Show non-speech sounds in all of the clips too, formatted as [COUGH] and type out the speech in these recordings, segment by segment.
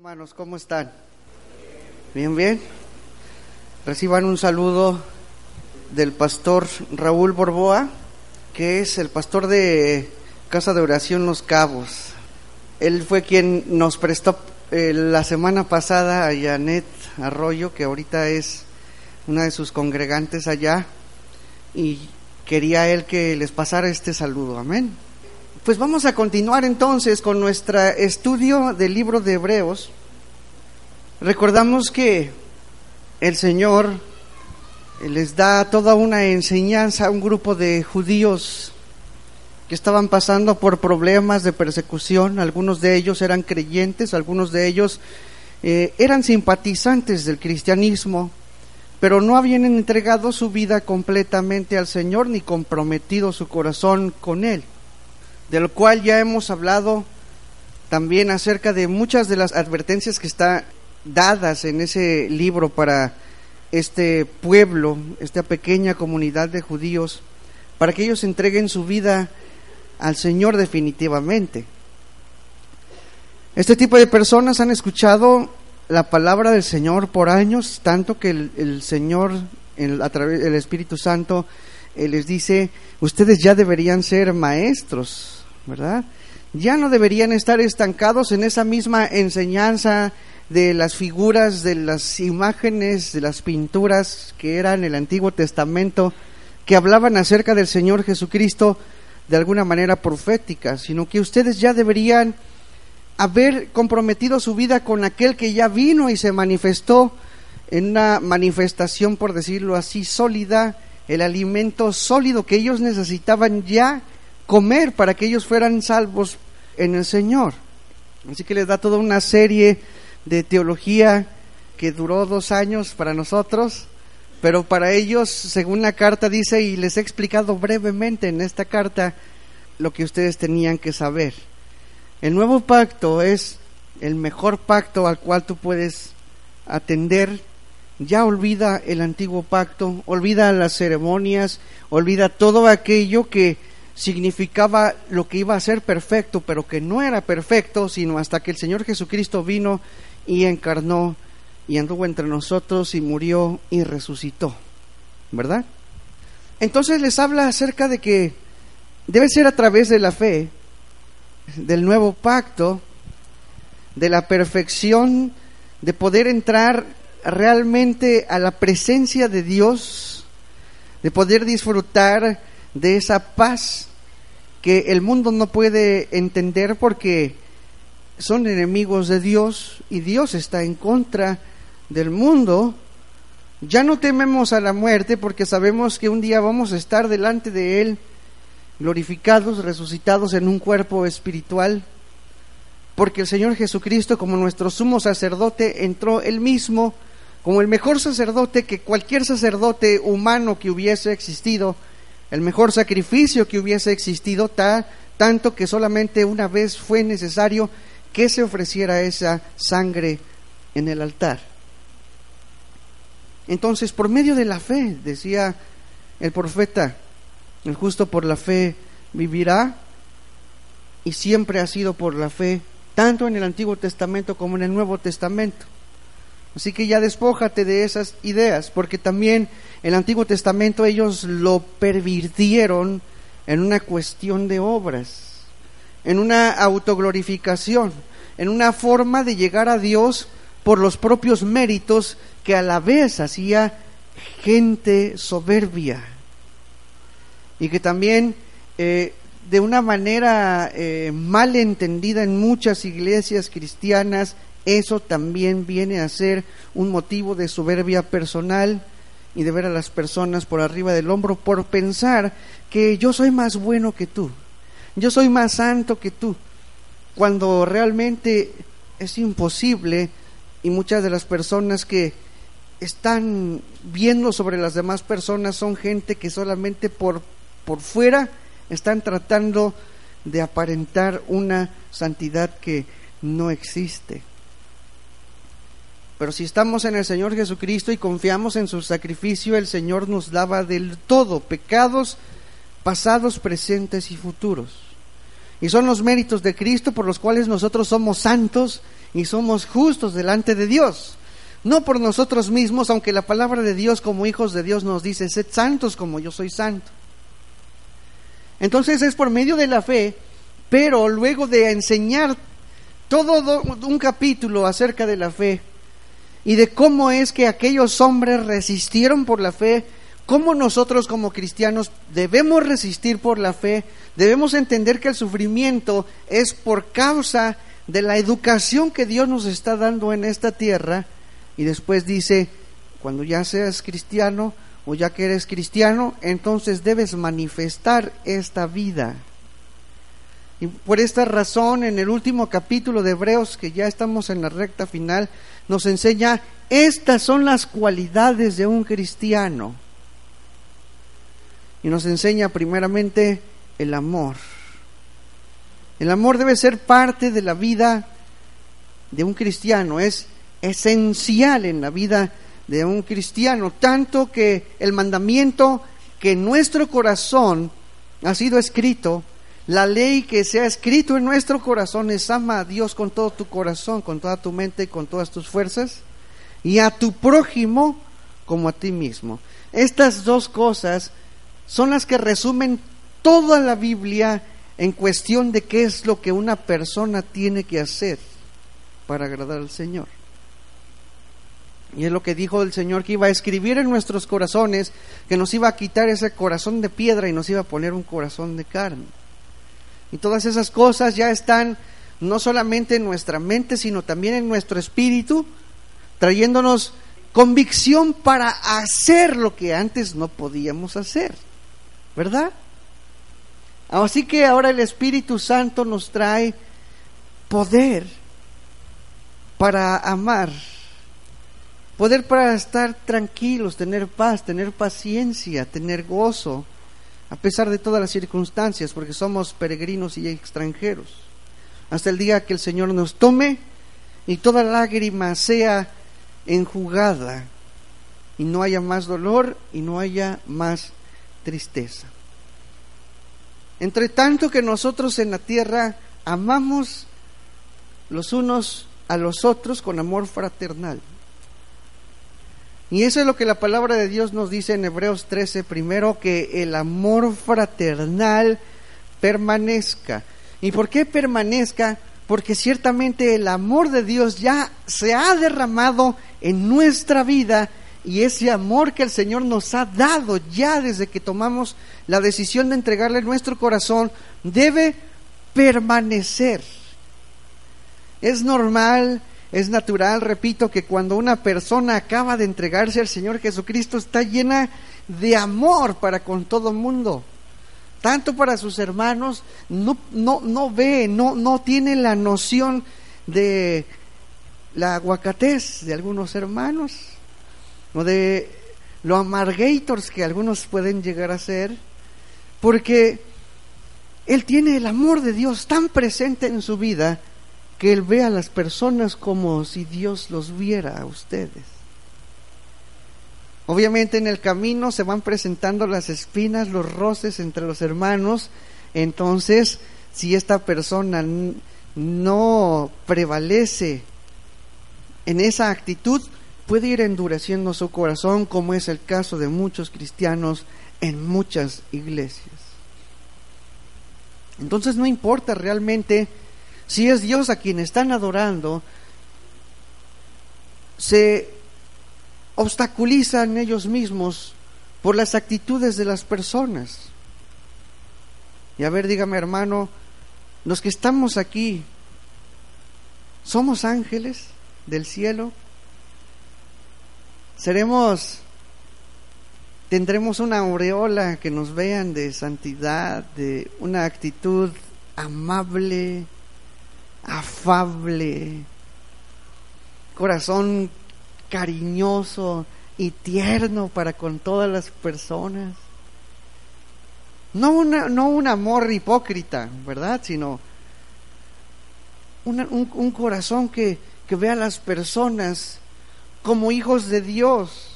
Hermanos, ¿cómo están? Bien, bien. Reciban un saludo del pastor Raúl Borboa, que es el pastor de Casa de Oración Los Cabos. Él fue quien nos prestó eh, la semana pasada a Janet Arroyo, que ahorita es una de sus congregantes allá, y quería él que les pasara este saludo. Amén. Pues vamos a continuar entonces con nuestro estudio del libro de Hebreos. Recordamos que el Señor les da toda una enseñanza a un grupo de judíos que estaban pasando por problemas de persecución. Algunos de ellos eran creyentes, algunos de ellos eh, eran simpatizantes del cristianismo, pero no habían entregado su vida completamente al Señor ni comprometido su corazón con Él del cual ya hemos hablado también acerca de muchas de las advertencias que están dadas en ese libro para este pueblo, esta pequeña comunidad de judíos, para que ellos entreguen su vida al Señor definitivamente. Este tipo de personas han escuchado la palabra del Señor por años, tanto que el, Señor, a través del Espíritu Santo, eh, les dice, ustedes ya deberían ser maestros ¿verdad? Ya no deberían estar estancados en esa misma enseñanza de las figuras, de las imágenes, de las pinturas que eran el Antiguo Testamento, que hablaban acerca del Señor Jesucristo de alguna manera profética, sino que ustedes ya deberían haber comprometido su vida con aquel que ya vino y se manifestó en una manifestación, por decirlo así, sólida, el alimento sólido que ellos necesitaban ya comer para que ellos fueran salvos en el Señor. Así que les da toda una serie de teología que duró dos años para nosotros, pero para ellos, según la carta dice, y les he explicado brevemente en esta carta lo que ustedes tenían que saber. El nuevo pacto es el mejor pacto al cual tú puedes atender. Ya olvida el antiguo pacto, olvida las ceremonias, olvida todo aquello que significaba lo que iba a ser perfecto, pero que no era perfecto, sino hasta que el Señor Jesucristo vino y encarnó y anduvo entre nosotros y murió y resucitó. ¿Verdad? Entonces les habla acerca de que debe ser a través de la fe, del nuevo pacto, de la perfección, de poder entrar realmente a la presencia de Dios, de poder disfrutar de esa paz que el mundo no puede entender porque son enemigos de Dios y Dios está en contra del mundo. Ya no tememos a la muerte porque sabemos que un día vamos a estar delante de Él, glorificados, resucitados en un cuerpo espiritual, porque el Señor Jesucristo como nuestro sumo sacerdote entró él mismo como el mejor sacerdote que cualquier sacerdote humano que hubiese existido el mejor sacrificio que hubiese existido, tanto que solamente una vez fue necesario que se ofreciera esa sangre en el altar. Entonces, por medio de la fe, decía el profeta, el justo por la fe vivirá, y siempre ha sido por la fe, tanto en el Antiguo Testamento como en el Nuevo Testamento. Así que ya despójate de esas ideas, porque también el Antiguo Testamento ellos lo pervirtieron en una cuestión de obras, en una autoglorificación, en una forma de llegar a Dios por los propios méritos que a la vez hacía gente soberbia. Y que también eh, de una manera eh, mal entendida en muchas iglesias cristianas eso también viene a ser un motivo de soberbia personal y de ver a las personas por arriba del hombro por pensar que yo soy más bueno que tú, yo soy más santo que tú, cuando realmente es imposible y muchas de las personas que están viendo sobre las demás personas son gente que solamente por, por fuera están tratando de aparentar una santidad que no existe. Pero si estamos en el Señor Jesucristo y confiamos en su sacrificio, el Señor nos lava del todo pecados pasados, presentes y futuros. Y son los méritos de Cristo por los cuales nosotros somos santos y somos justos delante de Dios. No por nosotros mismos, aunque la palabra de Dios como hijos de Dios nos dice, sed santos como yo soy santo. Entonces es por medio de la fe, pero luego de enseñar todo un capítulo acerca de la fe y de cómo es que aquellos hombres resistieron por la fe, cómo nosotros como cristianos debemos resistir por la fe, debemos entender que el sufrimiento es por causa de la educación que Dios nos está dando en esta tierra. Y después dice, cuando ya seas cristiano o ya que eres cristiano, entonces debes manifestar esta vida. Y por esta razón, en el último capítulo de Hebreos, que ya estamos en la recta final, nos enseña, estas son las cualidades de un cristiano y nos enseña primeramente el amor. El amor debe ser parte de la vida de un cristiano, es esencial en la vida de un cristiano, tanto que el mandamiento que en nuestro corazón ha sido escrito, la ley que se ha escrito en nuestro corazón es ama a Dios con todo tu corazón, con toda tu mente y con todas tus fuerzas, y a tu prójimo como a ti mismo. Estas dos cosas son las que resumen toda la Biblia en cuestión de qué es lo que una persona tiene que hacer para agradar al Señor. Y es lo que dijo el Señor que iba a escribir en nuestros corazones, que nos iba a quitar ese corazón de piedra y nos iba a poner un corazón de carne. Y todas esas cosas ya están no solamente en nuestra mente, sino también en nuestro espíritu, trayéndonos convicción para hacer lo que antes no podíamos hacer. ¿verdad? Así que ahora el Espíritu Santo nos trae poder para amar, poder para estar tranquilos, tener paz, tener paciencia, tener gozo, a pesar de todas las circunstancias, porque somos peregrinos y extranjeros, hasta el día que el Señor nos tome y toda lágrima sea enjugada y no haya más dolor y no haya más tristeza. Entre tanto que nosotros en la tierra amamos los unos a los otros con amor fraternal. Y eso es lo que la palabra de Dios nos dice en Hebreos 13, primero, que el amor fraternal permanezca. ¿Y por qué permanezca? Porque ciertamente el amor de Dios ya se ha derramado en nuestra vida y ese amor que el Señor nos ha dado ya desde que tomamos la decisión de entregarle nuestro corazón debe permanecer. Es normal, es natural, repito, que cuando una persona acaba de entregarse al Señor Jesucristo está llena de amor para con todo el mundo. Tanto para sus hermanos, no, no, no ve, no, no tiene la noción de la aguacatez de algunos hermanos o de lo amargators que algunos pueden llegar a ser, porque él tiene el amor de Dios tan presente en su vida que él ve a las personas como si Dios los viera a ustedes. Obviamente en el camino se van presentando las espinas, los roces entre los hermanos, entonces si esta persona no prevalece en esa actitud, puede ir endureciendo su corazón, como es el caso de muchos cristianos en muchas iglesias. Entonces no importa realmente si es Dios a quien están adorando, se obstaculizan ellos mismos por las actitudes de las personas. Y a ver, dígame hermano, los que estamos aquí, ¿somos ángeles del cielo? seremos, tendremos una aureola que nos vean de santidad, de una actitud amable, afable, corazón cariñoso y tierno para con todas las personas. No, una, no un amor hipócrita, ¿verdad? Sino un, un, corazón que, que vea a las personas como hijos de Dios.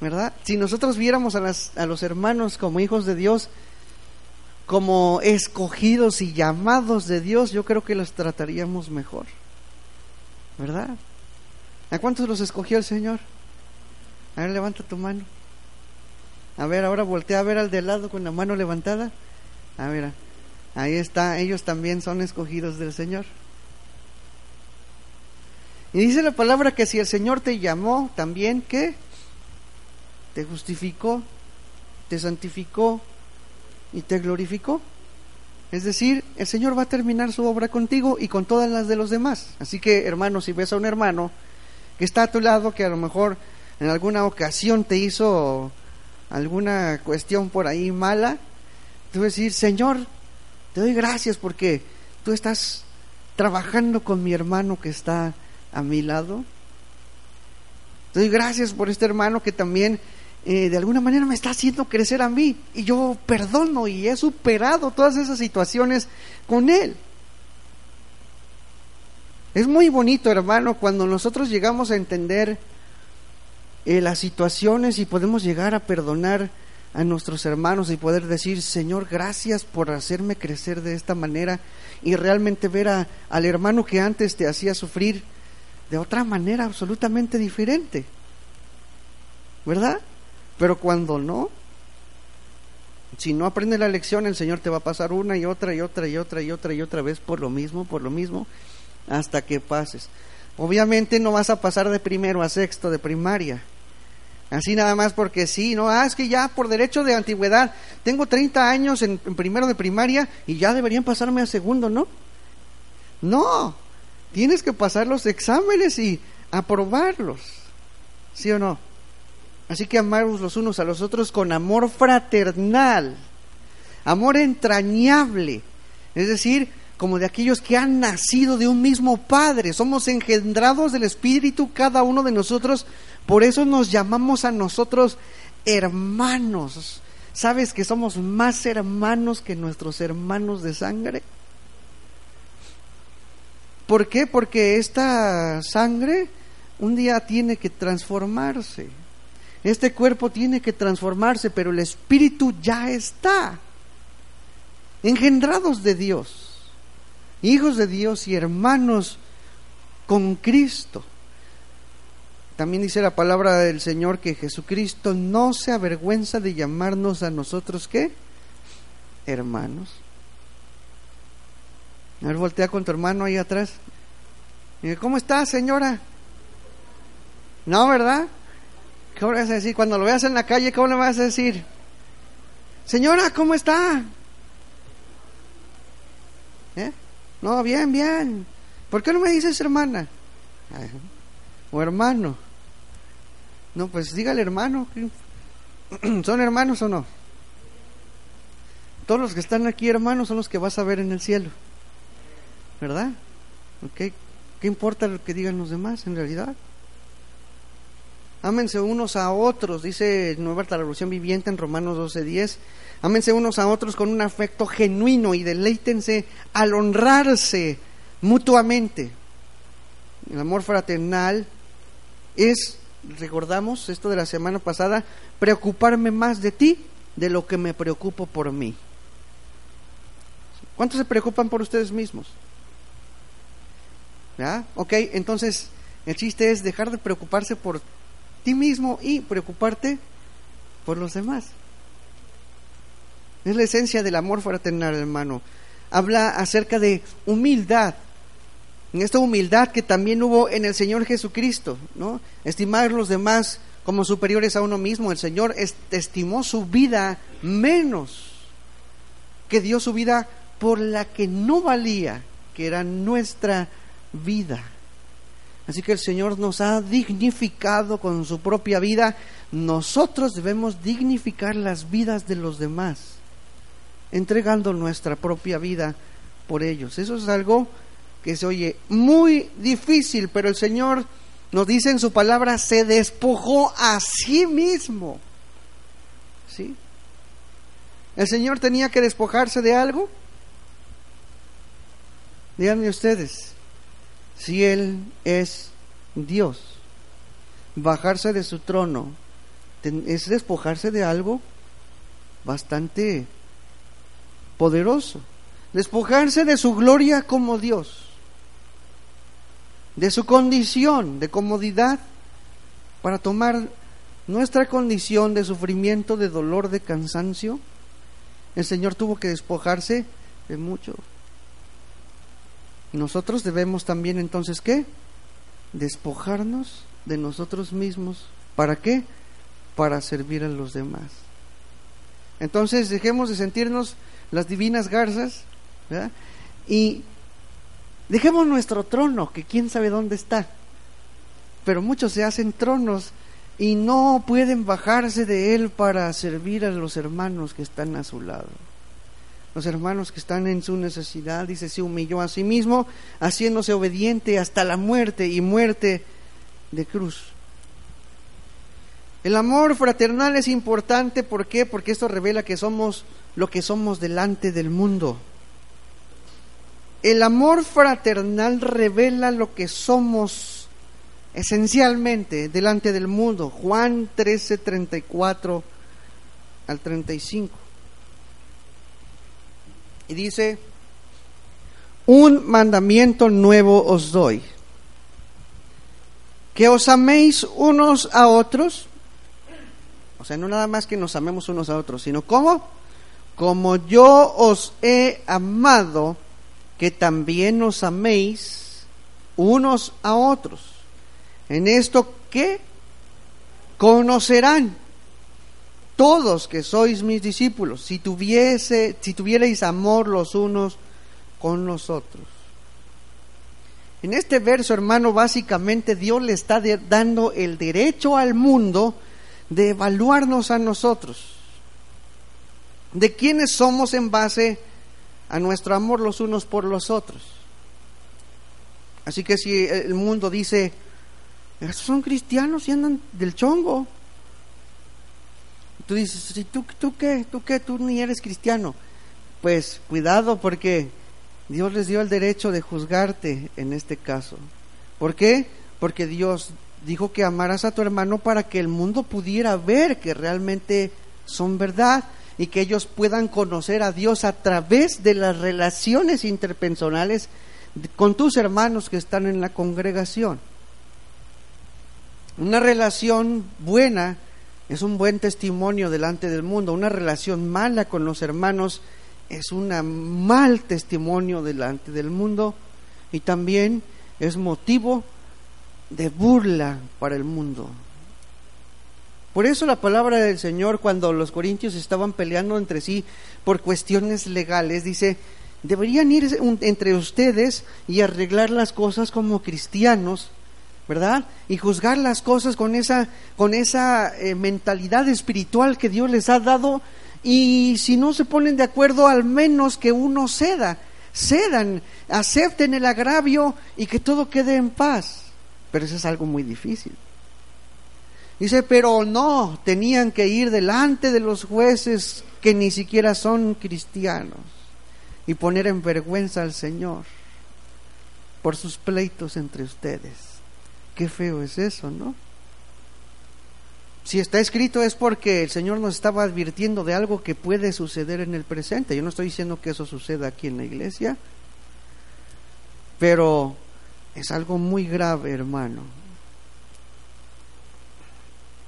¿Verdad? Si nosotros viéramos a, las, a los hermanos como hijos de Dios, como escogidos y llamados de Dios, yo creo que los trataríamos mejor. ¿Verdad? ¿A cuántos los escogió el Señor? A ver, levanta tu mano. A ver, ahora voltea a ver al de lado con la mano levantada. A ver, ahí está, ellos también son escogidos del Señor. Y dice la palabra que si el Señor te llamó, también, ¿qué? Te justificó, te santificó, y te glorificó. Es decir, el Señor va a terminar su obra contigo y con todas las de los demás. Así que, hermano, si ves a un hermano que está a tu lado, que a lo mejor en alguna ocasión te hizo alguna cuestión por ahí mala, tú decir, Señor, te doy gracias porque tú estás trabajando con mi hermano que está a mi lado. Te doy gracias por este hermano que también eh, de alguna manera me está haciendo crecer a mí y yo perdono y he superado todas esas situaciones con Él. Es muy bonito, hermano, cuando nosotros llegamos a entender eh, las situaciones y podemos llegar a perdonar a nuestros hermanos y poder decir, Señor, gracias por hacerme crecer de esta manera y realmente ver a, al hermano que antes te hacía sufrir de otra manera absolutamente diferente. ¿Verdad? Pero cuando no, si no aprendes la lección, el Señor te va a pasar una y otra y otra y otra y otra y otra vez por lo mismo, por lo mismo, hasta que pases. Obviamente no vas a pasar de primero a sexto de primaria. Así nada más porque sí, no, ah, es que ya por derecho de antigüedad tengo 30 años en, en primero de primaria y ya deberían pasarme a segundo, ¿no? No, tienes que pasar los exámenes y aprobarlos, ¿sí o no? Así que amaros los unos a los otros con amor fraternal, amor entrañable, es decir, como de aquellos que han nacido de un mismo Padre, somos engendrados del Espíritu cada uno de nosotros, por eso nos llamamos a nosotros hermanos. ¿Sabes que somos más hermanos que nuestros hermanos de sangre? ¿Por qué? Porque esta sangre un día tiene que transformarse. Este cuerpo tiene que transformarse, pero el espíritu ya está. Engendrados de Dios, hijos de Dios y hermanos con Cristo. También dice la palabra del Señor que Jesucristo no se avergüenza de llamarnos a nosotros qué? Hermanos. A ver, voltea con tu hermano ahí atrás. ¿Cómo está, señora? No, ¿verdad? ¿Qué vas a decir? Cuando lo veas en la calle, ¿cómo le vas a decir? Señora, ¿cómo está? ¿Eh? No, bien, bien. ¿Por qué no me dices hermana? O hermano. No, pues dígale hermano. [CLEARS THROAT] ¿Son hermanos o no? Todos los que están aquí hermanos son los que vas a ver en el cielo. ¿Verdad? ¿Qué importa lo que digan los demás en realidad? Ámense unos a otros, dice Nueva Traducción Viviente en Romanos 12:10. Ámense unos a otros con un afecto genuino y deleítense al honrarse mutuamente. El amor fraternal es, recordamos esto de la semana pasada, preocuparme más de ti de lo que me preocupo por mí. ¿Cuántos se preocupan por ustedes mismos? ¿Ya? Ok, entonces el chiste es dejar de preocuparse por ti mismo y preocuparte por los demás. Es la esencia del amor fraternal, hermano. Habla acerca de humildad. En esta humildad que también hubo en el Señor Jesucristo, ¿no? Estimar a los demás como superiores a uno mismo. El Señor estimó su vida menos, que dio su vida por la que no valía, que era nuestra vida. Así que el Señor nos ha dignificado con su propia vida. Nosotros debemos dignificar las vidas de los demás, entregando nuestra propia vida por ellos. Eso es algo que se oye muy difícil, pero el Señor nos dice en su palabra, se despojó a sí mismo. ¿Sí? ¿El Señor tenía que despojarse de algo? Díganme ustedes si Él es Dios. Bajarse de su trono es despojarse de algo bastante poderoso. Despojarse de su gloria como Dios, de su condición de comodidad, para tomar nuestra condición de sufrimiento, de dolor, de cansancio. El Señor tuvo que despojarse de mucho. Nosotros debemos también entonces, ¿qué? Despojarnos de nosotros mismos. ¿Para qué? Para servir a los demás. Entonces dejemos de sentirnos las divinas garzas y dejemos nuestro trono, que quién sabe dónde está. Pero muchos se hacen tronos y no pueden bajarse de él para servir a los hermanos que están a su lado. Los hermanos que están en su necesidad, dice, se humilló a sí mismo, haciéndose obediente hasta la muerte y muerte de cruz. El amor fraternal es importante, ¿por qué? Porque esto revela que somos lo que somos delante del mundo. El amor fraternal revela lo que somos esencialmente delante del mundo. Juan 13, 34 al 35. Y dice, un mandamiento nuevo os doy, que os améis unos a otros o sea, no nada más que nos amemos unos a otros, sino como, como yo os he amado, que también os améis unos a otros. En esto que conocerán todos que sois mis discípulos, si tuviese, si tuvierais amor los unos con los otros. En este verso, hermano, básicamente Dios le está dando el derecho al mundo de evaluarnos a nosotros, de quiénes somos en base a nuestro amor los unos por los otros. Así que si el mundo dice, esos son cristianos y andan del chongo, tú dices, ¿tú, ¿tú qué? ¿Tú qué? Tú ni eres cristiano. Pues cuidado porque Dios les dio el derecho de juzgarte en este caso. ¿Por qué? Porque Dios dijo que amaras a tu hermano para que el mundo pudiera ver que realmente son verdad y que ellos puedan conocer a Dios a través de las relaciones interpersonales con tus hermanos que están en la congregación. Una relación buena es un buen testimonio delante del mundo, una relación mala con los hermanos es un mal testimonio delante del mundo y también es motivo de burla para el mundo. Por eso la palabra del Señor, cuando los corintios estaban peleando entre sí por cuestiones legales, dice, deberían ir entre ustedes y arreglar las cosas como cristianos, ¿verdad? Y juzgar las cosas con esa, con esa eh, mentalidad espiritual que Dios les ha dado. Y si no se ponen de acuerdo, al menos que uno ceda, cedan, acepten el agravio y que todo quede en paz. Pero eso es algo muy difícil. Dice, pero no, tenían que ir delante de los jueces que ni siquiera son cristianos y poner en vergüenza al Señor por sus pleitos entre ustedes. Qué feo es eso, ¿no? Si está escrito es porque el Señor nos estaba advirtiendo de algo que puede suceder en el presente. Yo no estoy diciendo que eso suceda aquí en la iglesia, pero es algo muy grave, hermano.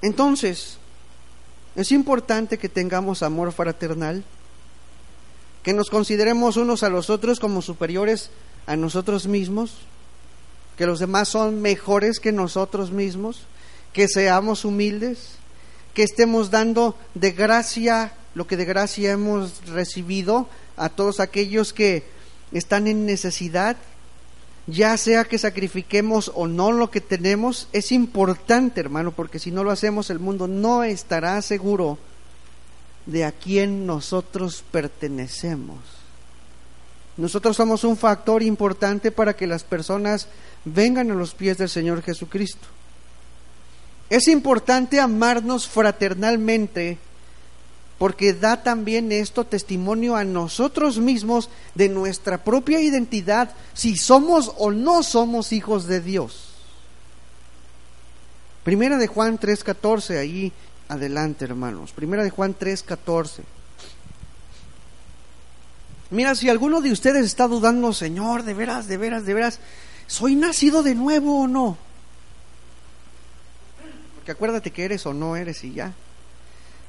Entonces, es importante que tengamos amor fraternal, que nos consideremos unos a los otros como superiores a nosotros mismos, que los demás son mejores que nosotros mismos, que seamos humildes, que estemos dando de gracia lo que de gracia hemos recibido a todos aquellos que están en necesidad, ya sea que sacrifiquemos o no lo que tenemos, es importante, hermano, porque si no lo hacemos, el mundo no estará seguro de a quién nosotros pertenecemos. Nosotros somos un factor importante para que las personas vengan a los pies del Señor Jesucristo. Es importante amarnos fraternalmente porque da también esto testimonio a nosotros mismos de nuestra propia identidad, si somos o no somos hijos de Dios. Primera de Juan 3:14, ahí adelante, hermanos. Primera de Juan 3:14. Mira, si alguno de ustedes está dudando, Señor, de veras, de veras, de veras, ¿soy nacido de nuevo o no? Porque acuérdate que eres o no eres y ya.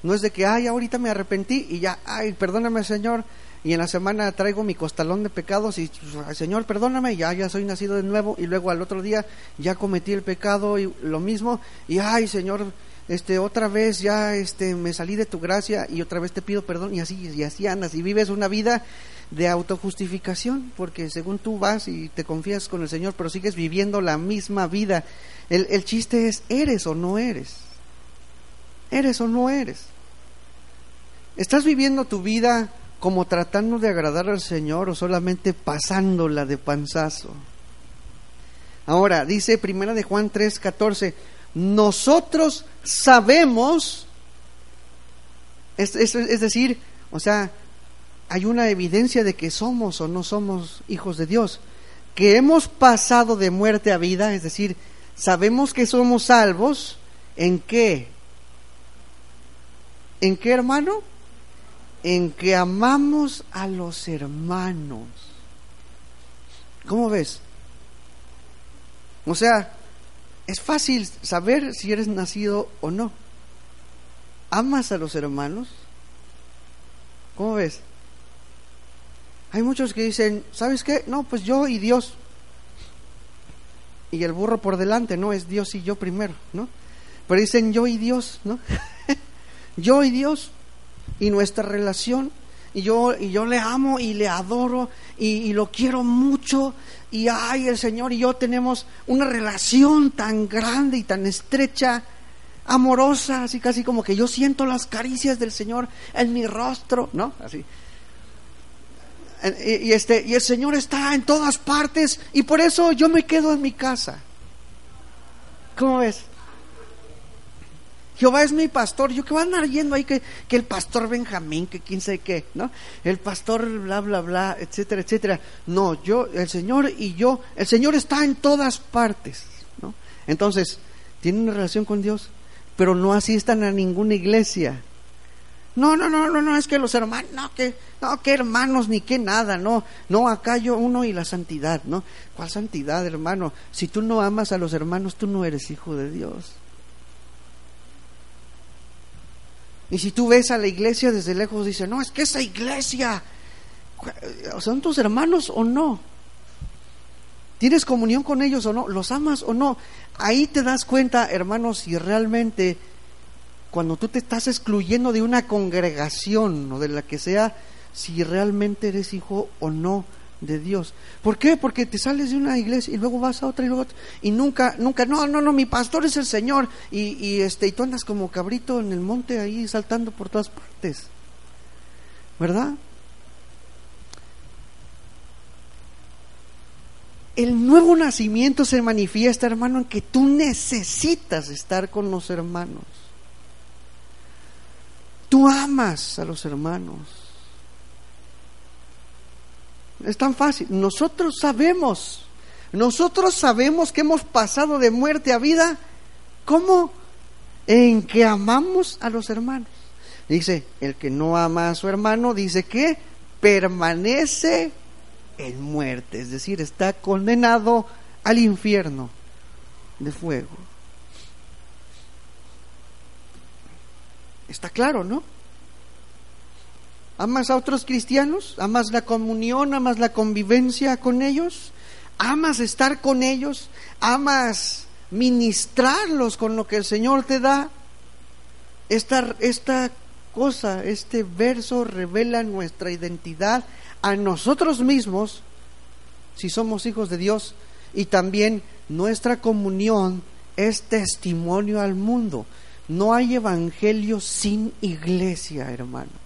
No es de que, ay, ahorita me arrepentí y ya, ay, perdóname, Señor, y en la semana traigo mi costalón de pecados y, Señor, perdóname, ya, ya soy nacido de nuevo, y luego al otro día ya cometí el pecado y lo mismo, y ay, Señor, este, otra vez ya, este, me salí de tu gracia y otra vez te pido perdón, y así, y así andas, y vives una vida de autojustificación, porque según tú vas y te confías con el Señor, pero sigues viviendo la misma vida. El, el chiste es, ¿eres o no eres? ¿Eres o no eres? ¿Estás viviendo tu vida como tratando de agradar al Señor o solamente pasándola de panzazo? Ahora, dice Primera de Juan 3:14, nosotros sabemos, es, es decir, o sea, hay una evidencia de que somos o no somos hijos de Dios, que hemos pasado de muerte a vida, es decir, sabemos que somos salvos, ¿en qué? ¿En qué hermano? En que amamos a los hermanos. ¿Cómo ves? O sea, es fácil saber si eres nacido o no. ¿Amas a los hermanos? ¿Cómo ves? Hay muchos que dicen, ¿sabes qué? No, pues yo y Dios. Y el burro por delante, no, es Dios y yo primero, ¿no? Pero dicen yo y Dios, ¿no? [LAUGHS] yo y Dios y nuestra relación y yo y yo le amo y le adoro y, y, lo quiero mucho y ay el Señor y yo tenemos una relación tan grande y tan estrecha amorosa así casi como que yo siento las caricias del Señor en mi rostro no así y, este, y el Señor está en todas partes y por eso yo me quedo en mi casa. ¿Cómo ves? Jehová es mi pastor. Yo que van a andar yendo ahí que, que el pastor Benjamín, que quién sabe qué, ¿no? El pastor bla, bla, bla, etcétera, etcétera. No, yo, el Señor y yo, el Señor está en todas partes, ¿no? Entonces, tienen una relación con Dios, pero no asistan a ninguna iglesia no, no, no, no, no, es que los hermanos, no, que, no, que hermanos, ni que nada, no, no, acá yo uno y la santidad, ¿no? ¿Cuál santidad, hermano? Si tú no amas a los hermanos, tú no eres hijo de Dios. Y si tú ves a la iglesia desde lejos, dice, no, es que esa iglesia, ¿son tus hermanos o no? ¿Tienes comunión con ellos o no? ¿Los amas o no? Ahí te das cuenta, hermanos, si realmente cuando tú te estás excluyendo de una congregación o de la que sea, si realmente eres hijo o no de Dios. ¿Por qué? Porque te sales de una iglesia y luego vas a otra y luego y nunca, nunca, no, no, no, mi pastor es el Señor y, y este y tú andas como cabrito en el monte ahí saltando por todas partes, ¿verdad? El nuevo nacimiento se manifiesta, hermano, en que tú necesitas estar con los hermanos. Tú amas a los hermanos. Es tan fácil. Nosotros sabemos, nosotros sabemos que hemos pasado de muerte a vida. ¿Cómo? En que amamos a los hermanos. Dice, el que no ama a su hermano, dice que permanece en muerte, es decir, está condenado al infierno de fuego. Está claro, ¿no? ¿Amas a otros cristianos? ¿Amas la comunión? ¿Amas la convivencia con ellos? ¿Amas estar con ellos? ¿Amas ministrarlos con lo que el Señor te da? Esta, esta cosa, este verso revela nuestra identidad a nosotros mismos, si somos hijos de Dios, y también nuestra comunión es testimonio al mundo. No hay evangelio sin iglesia, hermano.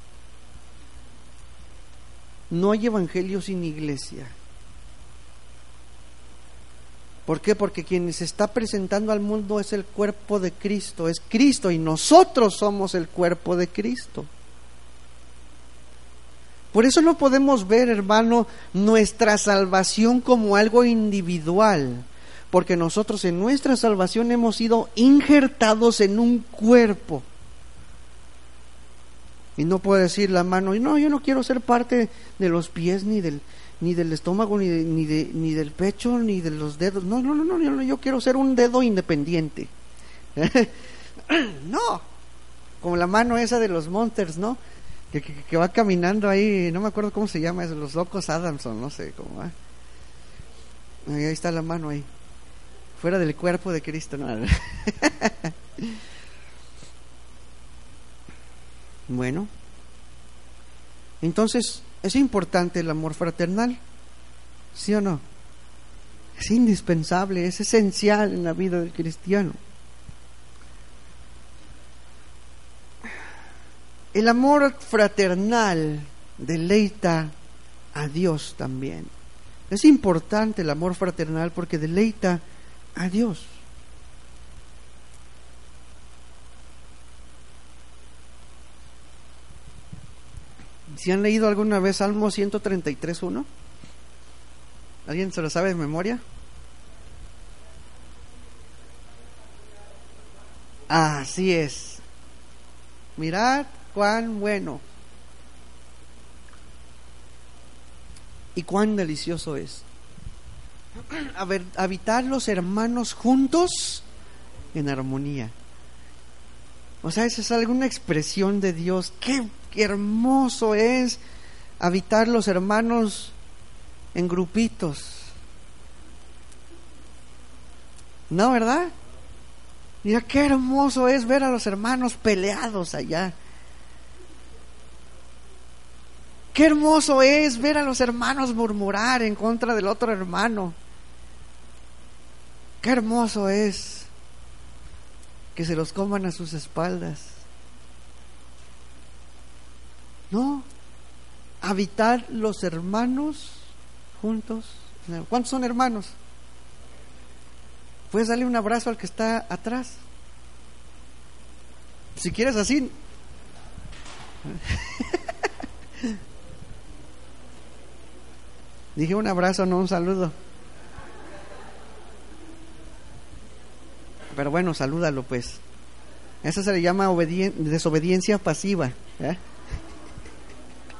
No hay evangelio sin iglesia. ¿Por qué? Porque quien se está presentando al mundo es el cuerpo de Cristo, es Cristo y nosotros somos el cuerpo de Cristo. Por eso no podemos ver, hermano, nuestra salvación como algo individual, porque nosotros en nuestra salvación hemos sido injertados en un cuerpo. Y no puede decir la mano, no, yo no quiero ser parte de los pies ni del ni del estómago ni ni, de, ni del pecho ni de los dedos. No, no, no, no, yo, yo quiero ser un dedo independiente. [LAUGHS] no, como la mano esa de los Monsters, ¿no? Que, que, va caminando ahí, no me acuerdo cómo se llama, es los locos Adamson, no sé cómo va. Ahí está la mano ahí. Fuera del cuerpo de Cristo, no. [LAUGHS] bueno. Entonces, es importante el amor fraternal. ¿Sí o no? Es indispensable, es esencial en la vida del cristiano. El amor fraternal deleita a Dios también. Es importante el amor fraternal porque deleita a Dios. ¿Si han leído alguna vez Salmo 133.1? ¿Alguien se lo sabe de memoria? Así es. Mirad cuán bueno y cuán delicioso es habitar los hermanos juntos en armonía. O sea, esa es alguna expresión de Dios. Qué, hermoso es habitar los hermanos en grupitos. ¿No, verdad? Mira qué hermoso es ver a los hermanos peleados allá. Qué hermoso es ver a los hermanos murmurar en contra del otro hermano. Qué hermoso es que se los coman a sus espaldas. No, habitar los hermanos juntos. ¿Cuántos son hermanos? Puedes darle un abrazo al que está atrás. Si quieres así. [LAUGHS] Dije un abrazo, no un saludo. Pero bueno, salúdalo pues. Eso se le llama desobediencia pasiva. ¿eh?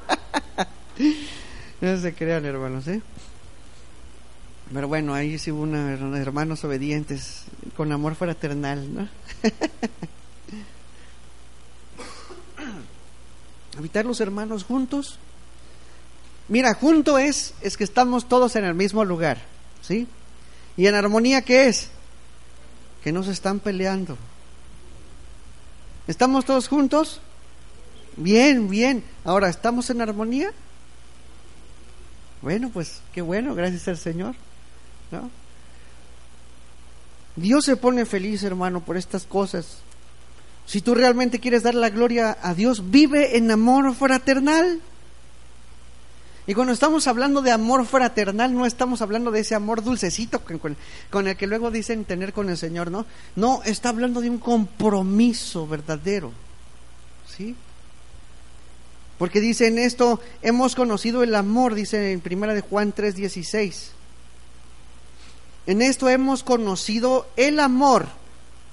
[LAUGHS] no se crean, hermanos, ¿eh? Pero bueno, ahí sí hubo hermanos obedientes, con amor fraternal, ¿no? [LAUGHS] Habitar los hermanos juntos Mira, junto es, es que estamos todos en el mismo lugar, ¿sí? Y en armonía, ¿qué es? Que no se están peleando. ¿Estamos todos juntos? Bien, bien. Ahora, ¿estamos en armonía? Bueno, pues qué bueno, gracias al Señor. ¿no? Dios se pone feliz, hermano, por estas cosas. Si tú realmente quieres dar la gloria a Dios, vive en amor fraternal. Y cuando estamos hablando de amor fraternal, no estamos hablando de ese amor dulcecito con, el que luego dicen tener con el Señor, ¿no? No, está hablando de un compromiso verdadero. ¿Sí? Porque dice en esto, hemos conocido el amor, dice en primera de Juan 3:16. En esto hemos conocido el amor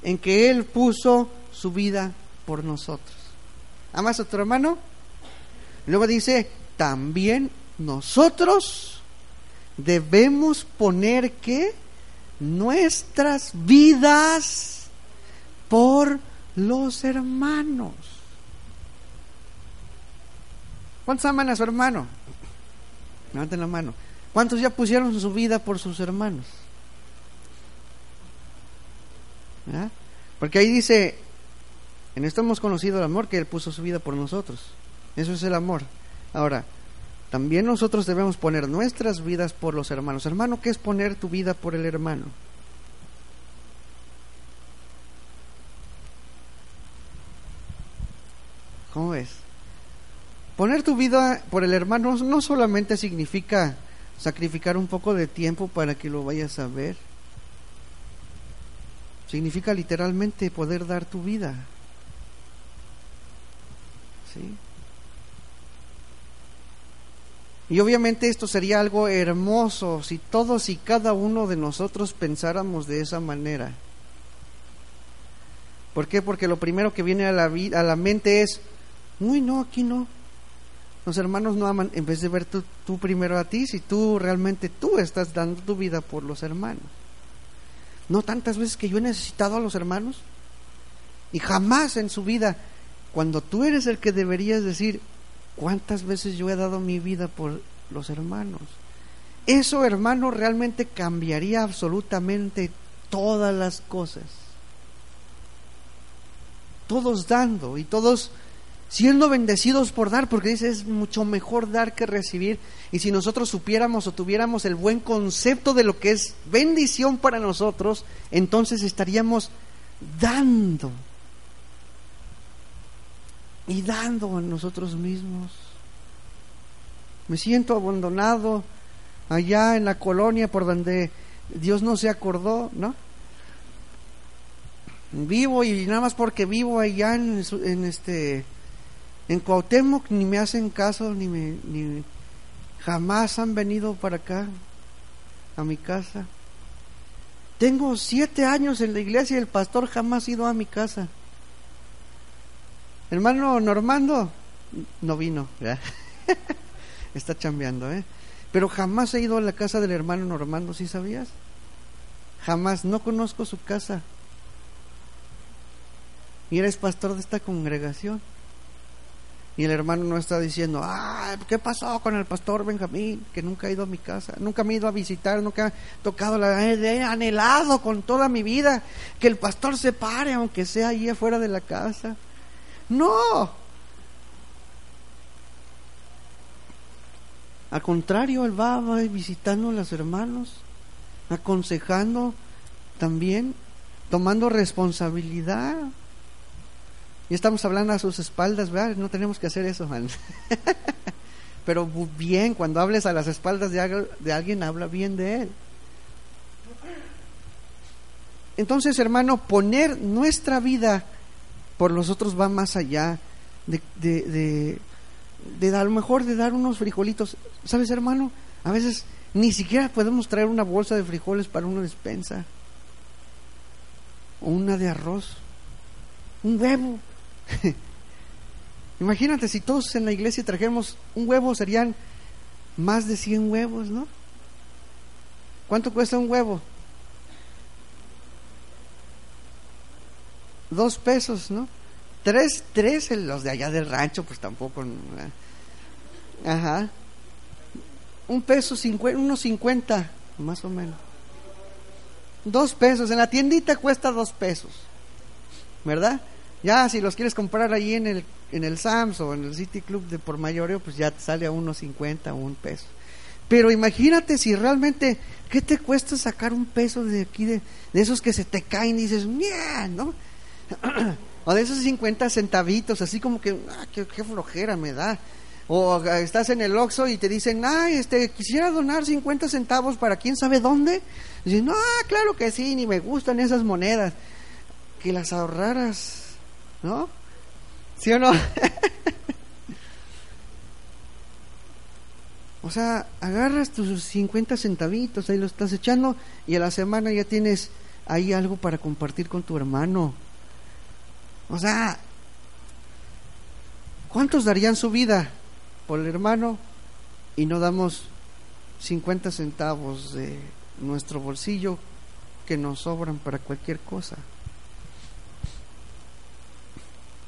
en que Él puso su vida por nosotros. ¿Amas a tu hermano? Luego dice, también nosotros debemos poner que nuestras vidas por los hermanos. ¿Cuántos aman a su hermano? Levanten la mano. ¿Cuántos ya pusieron su vida por sus hermanos? ¿Ah? Porque ahí dice, en esto hemos conocido el amor que Él puso su vida por nosotros. Eso es el amor. Ahora, también nosotros debemos poner nuestras vidas por los hermanos. Hermano, ¿qué es poner tu vida por el hermano? ¿Cómo ves? Poner tu vida por el hermano no solamente significa sacrificar un poco de tiempo para que lo vayas a ver. Significa literalmente poder dar tu vida. ¿Sí? Y obviamente esto sería algo hermoso si todos y cada uno de nosotros pensáramos de esa manera. ¿Por qué? Porque lo primero que viene a la, a la mente es, Uy, no, aquí no. Los hermanos no aman, en vez de ver tú, tú primero a ti, si tú realmente tú estás dando tu vida por los hermanos. No tantas veces que yo he necesitado a los hermanos y jamás en su vida, cuando tú eres el que deberías decir, ¿cuántas veces yo he dado mi vida por los hermanos? Eso, hermano, realmente cambiaría absolutamente todas las cosas. Todos dando y todos siendo bendecidos por dar, porque dice es mucho mejor dar que recibir. Y si nosotros supiéramos o tuviéramos el buen concepto de lo que es bendición para nosotros, entonces estaríamos dando y dando a nosotros mismos. Me siento abandonado allá en la colonia por donde Dios no se acordó, ¿no? Vivo y nada más porque vivo allá en, en este en Cuauhtémoc ni me hacen caso, ni me, ni jamás han venido para acá, a mi casa. Tengo siete años en la iglesia y el pastor jamás ha ido a mi casa. Hermano Normando no vino, [LAUGHS] está chambeando, ¿eh? Pero jamás he ido a la casa del hermano Normando, ¿sí sabías? Jamás, no conozco su casa. Y eres pastor de esta congregación. Y el hermano no está diciendo, ah, ¿qué pasó con el pastor Benjamín? Que nunca ha ido a mi casa, nunca me ha ido a visitar, nunca ha tocado la... He anhelado con toda mi vida que el pastor se pare, aunque sea ahí afuera de la casa. No. Al contrario, él va, va visitando a los hermanos, aconsejando también, tomando responsabilidad. Y estamos hablando a sus espaldas, ¿verdad? No tenemos que hacer eso, man. [LAUGHS] Pero bien, cuando hables a las espaldas de, de alguien, habla bien de él. Entonces, hermano, poner nuestra vida por los otros va más allá de, de, de, a lo mejor de dar unos frijolitos. ¿Sabes, hermano? A veces ni siquiera podemos traer una bolsa de frijoles para una despensa. O una de arroz. Un huevo. [LAUGHS] Imagínate si todos en la iglesia trajéramos un huevo, serían más de 100 huevos, ¿no? ¿Cuánto cuesta un huevo? Dos pesos, ¿no? Tres, tres, los de allá del rancho, pues tampoco. Ajá. Un peso, unos cincuenta, más o menos. Dos pesos. En la tiendita cuesta dos pesos. ¿Verdad? Ya si los quieres comprar ahí en el, en el Sams o en el City Club de por mayoreo, pues ya te sale a unos 50 o un peso. Pero imagínate si realmente, ¿qué te cuesta sacar un peso de aquí, de, de esos que se te caen y dices, ¿no? [CLEARS THROAT] o de esos 50 centavitos, así como que, ah, qué, flojera me da. O estás en el Oxxo y te dicen, ay, este, quisiera donar 50 centavos para quién sabe dónde. Y dices, no, claro que sí, ni me gustan esas monedas. Que las ahorraras ¿No? ¿Sí o no? [LAUGHS] o sea, agarras tus 50 centavitos, ahí lo estás echando y a la semana ya tienes ahí algo para compartir con tu hermano. O sea, ¿cuántos darían su vida por el hermano y no damos 50 centavos de nuestro bolsillo que nos sobran para cualquier cosa?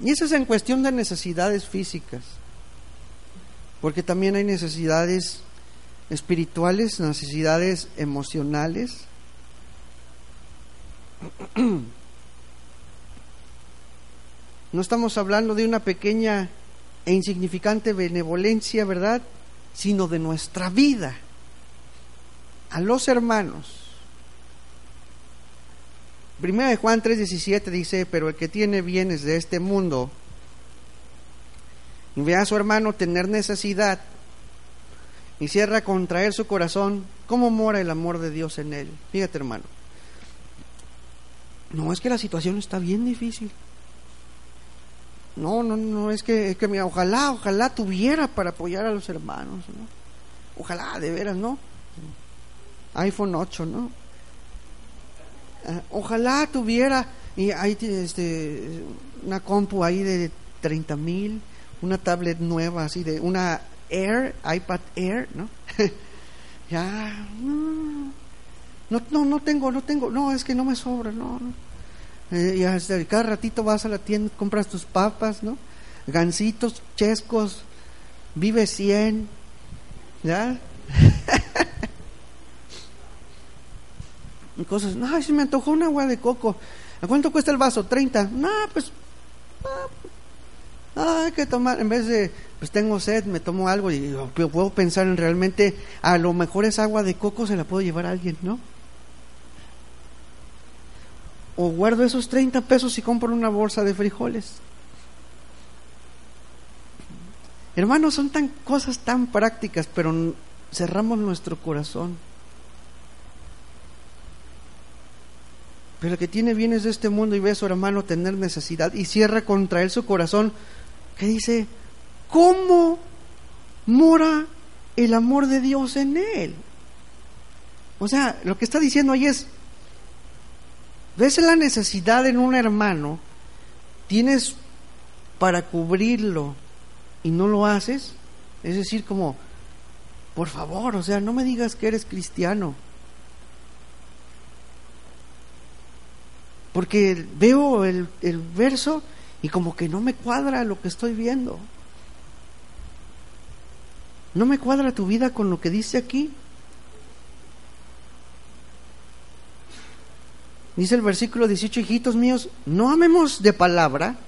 Y eso es en cuestión de necesidades físicas, porque también hay necesidades espirituales, necesidades emocionales. [CLEARS THROAT] No estamos hablando de una pequeña e insignificante benevolencia, ¿verdad? Sino de nuestra vida a los hermanos Primera de Juan 3:17 dice, pero el que tiene bienes de este mundo y ve a su hermano tener necesidad y cierra contra él su corazón, ¿cómo mora el amor de Dios en él? Fíjate hermano, no es que la situación está bien difícil. No, no, no, es que, es que mira, ojalá, ojalá tuviera para apoyar a los hermanos, ¿no? Ojalá, de veras, ¿no? iPhone 8, ¿no? Eh, ojalá tuviera y ahí este, una compu ahí de 30 mil, una tablet nueva, así de una Air, iPad Air, ¿no? [LAUGHS] ya, no, no, no tengo, no tengo, no, es que no me sobra, no, no. Eh, y hasta cada ratito vas a la tienda, compras tus papas, ¿no? Gancitos, chescos, vive 100, ¿ya? [LAUGHS] cosas, no, si me antojó una agua de coco. ¿A cuánto cuesta el vaso? 30. No, pues, ah, hay que tomar, en vez de, pues tengo sed, me tomo algo y puedo pensar en realmente, a lo mejor esa agua de coco se la puedo llevar a alguien, ¿no? O guardo esos 30 pesos y compro una bolsa de frijoles. Hermanos, son tan cosas tan prácticas, pero cerramos nuestro corazón. Pero el que tiene bienes de este mundo y ve a su hermano tener necesidad y cierra contra él su corazón, que dice, ¿cómo mora el amor de Dios en él? O sea, lo que está diciendo ahí es, ves la necesidad en un hermano, tienes para cubrirlo y no lo haces, es decir, como, por favor, o sea, no me digas que eres cristiano. Porque veo el, verso y como que no me cuadra lo que estoy viendo. ¿No me cuadra tu vida con lo que dice aquí? Dice el versículo 18, hijitos míos, no amemos de palabra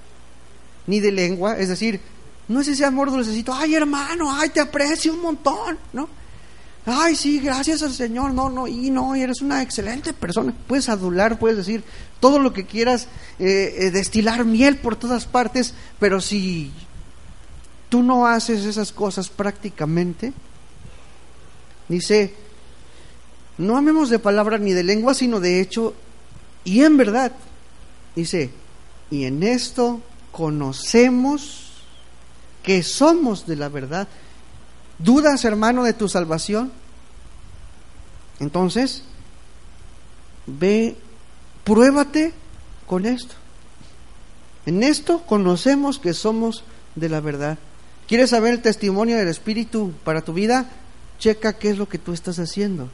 ni de lengua, es decir, no es ese amor dulcecito, ay hermano, ay te aprecio un montón, ¿no? Ay, sí, gracias al Señor, no, no, y no, eres una excelente persona, puedes adular, puedes decir todo lo que quieras, eh, eh, destilar miel por todas partes, pero si tú no haces esas cosas prácticamente, dice, no amemos de palabra ni de lengua, sino de hecho y en verdad, dice, y en esto conocemos que somos de la verdad ¿Dudas, hermano, de tu salvación? Entonces, ve, pruébate con esto. En esto conocemos que somos de la verdad. ¿Quieres saber el testimonio del Espíritu para tu vida? Checa qué es lo que tú estás haciendo.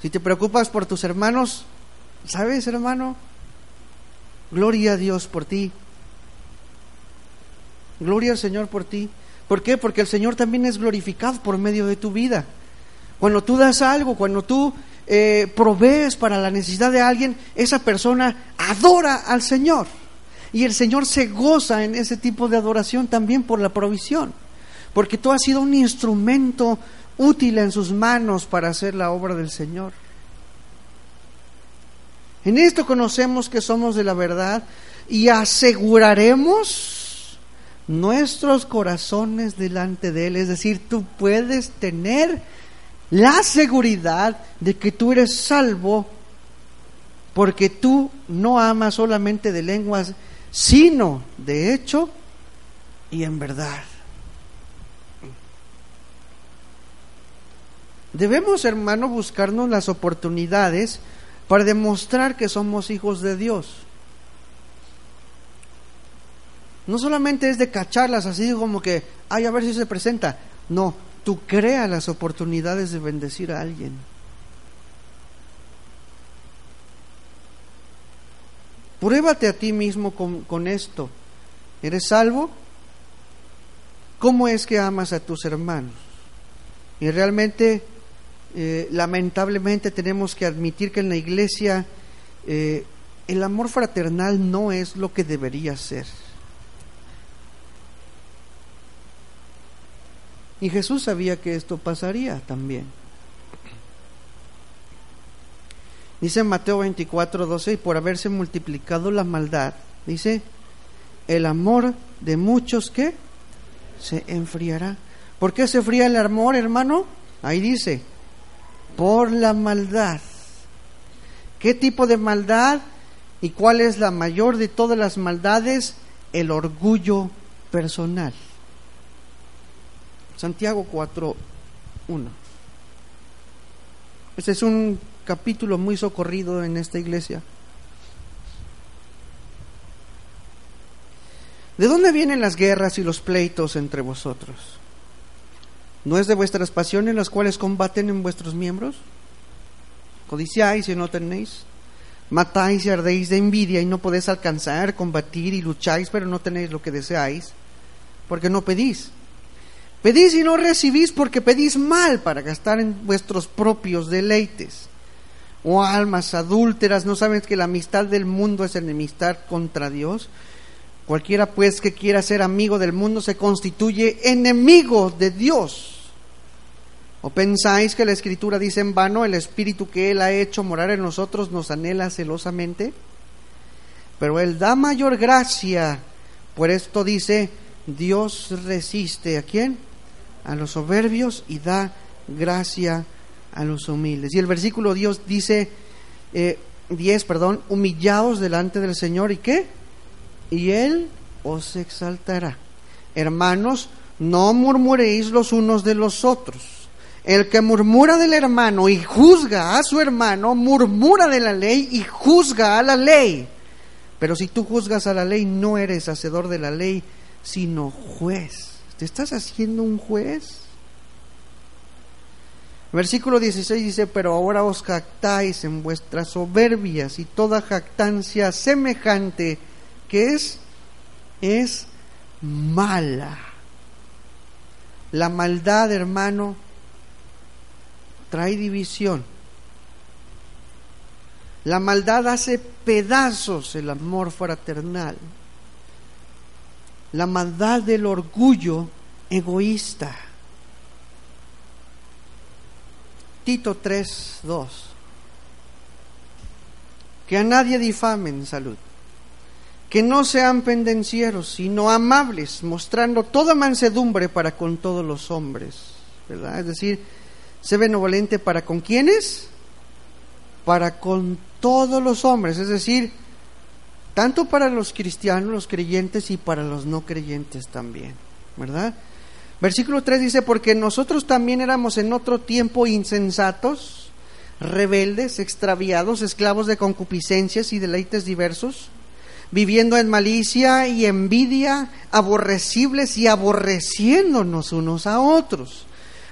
Si te preocupas por tus hermanos, ¿sabes, hermano? Gloria a Dios por ti. Gloria al Señor por ti. ¿Por qué? Porque el Señor también es glorificado por medio de tu vida. Cuando tú das algo, cuando tú eh, provees para la necesidad de alguien, esa persona adora al Señor. Y el Señor se goza en ese tipo de adoración también por la provisión. Porque tú has sido un instrumento útil en sus manos para hacer la obra del Señor. En esto conocemos que somos de la verdad y aseguraremos nuestros corazones delante de Él. Es decir, tú puedes tener la seguridad de que tú eres salvo porque tú no amas solamente de lenguas, sino de hecho y en verdad. Debemos, hermano, buscarnos las oportunidades para demostrar que somos hijos de Dios. No solamente es de cacharlas así como que, ay, a ver si se presenta. No, tú creas las oportunidades de bendecir a alguien. Pruébate a ti mismo con, esto. ¿Eres salvo? ¿Cómo es que amas a tus hermanos? Y realmente, eh, lamentablemente, tenemos que admitir que en la iglesia eh, el amor fraternal no es lo que debería ser. Y Jesús sabía que esto pasaría también. Dice Mateo 24, 12, y por haberse multiplicado la maldad, dice, el amor de muchos que se enfriará. ¿Por qué se enfría el amor, hermano? Ahí dice, por la maldad. ¿Qué tipo de maldad y cuál es la mayor de todas las maldades? El orgullo personal. Santiago 4.1. Este es un capítulo muy socorrido en esta iglesia. ¿De dónde vienen las guerras y los pleitos entre vosotros? ¿No es de vuestras pasiones las cuales combaten en vuestros miembros? Codiciáis y no tenéis. Matáis y ardéis de envidia y no podéis alcanzar, combatir y lucháis, pero no tenéis lo que deseáis, porque no pedís. Pedís y no recibís porque pedís mal para gastar en vuestros propios deleites. Oh almas adúlteras, ¿no saben que la amistad del mundo es enemistad contra Dios? Cualquiera pues que quiera ser amigo del mundo se constituye enemigo de Dios. ¿O pensáis que la Escritura dice en vano, el Espíritu que Él ha hecho morar en nosotros nos anhela celosamente? Pero Él da mayor gracia. Por esto dice, Dios resiste a quién? A los soberbios y da gracia a los humildes. Y el versículo Dios dice, eh, 10, perdón, humillaos delante del Señor y qué? y Él os exaltará. Hermanos, no murmuréis los unos de los otros. El que murmura del hermano y juzga a su hermano, murmura de la ley y juzga a la ley. Pero si tú juzgas a la ley, no eres hacedor de la ley, sino juez. ¿Te estás haciendo un juez? Versículo 16 dice, pero ahora os jactáis en vuestras soberbias y toda jactancia semejante que es, es mala. La maldad, hermano, trae división. La maldad hace pedazos el amor fraternal. La maldad del orgullo egoísta. Tito 3, 2. Que a nadie difamen salud que no sean pendencieros, sino amables, mostrando toda mansedumbre para con todos los hombres, ¿verdad? Es decir, se benevolente para con quienes? Para con todos los hombres, es decir, tanto para los cristianos, los creyentes y para los no creyentes también, ¿verdad? Versículo 3 dice, porque nosotros también éramos en otro tiempo insensatos, rebeldes, extraviados, esclavos de concupiscencias y deleites diversos viviendo en malicia y envidia, aborrecibles y aborreciéndonos unos a otros.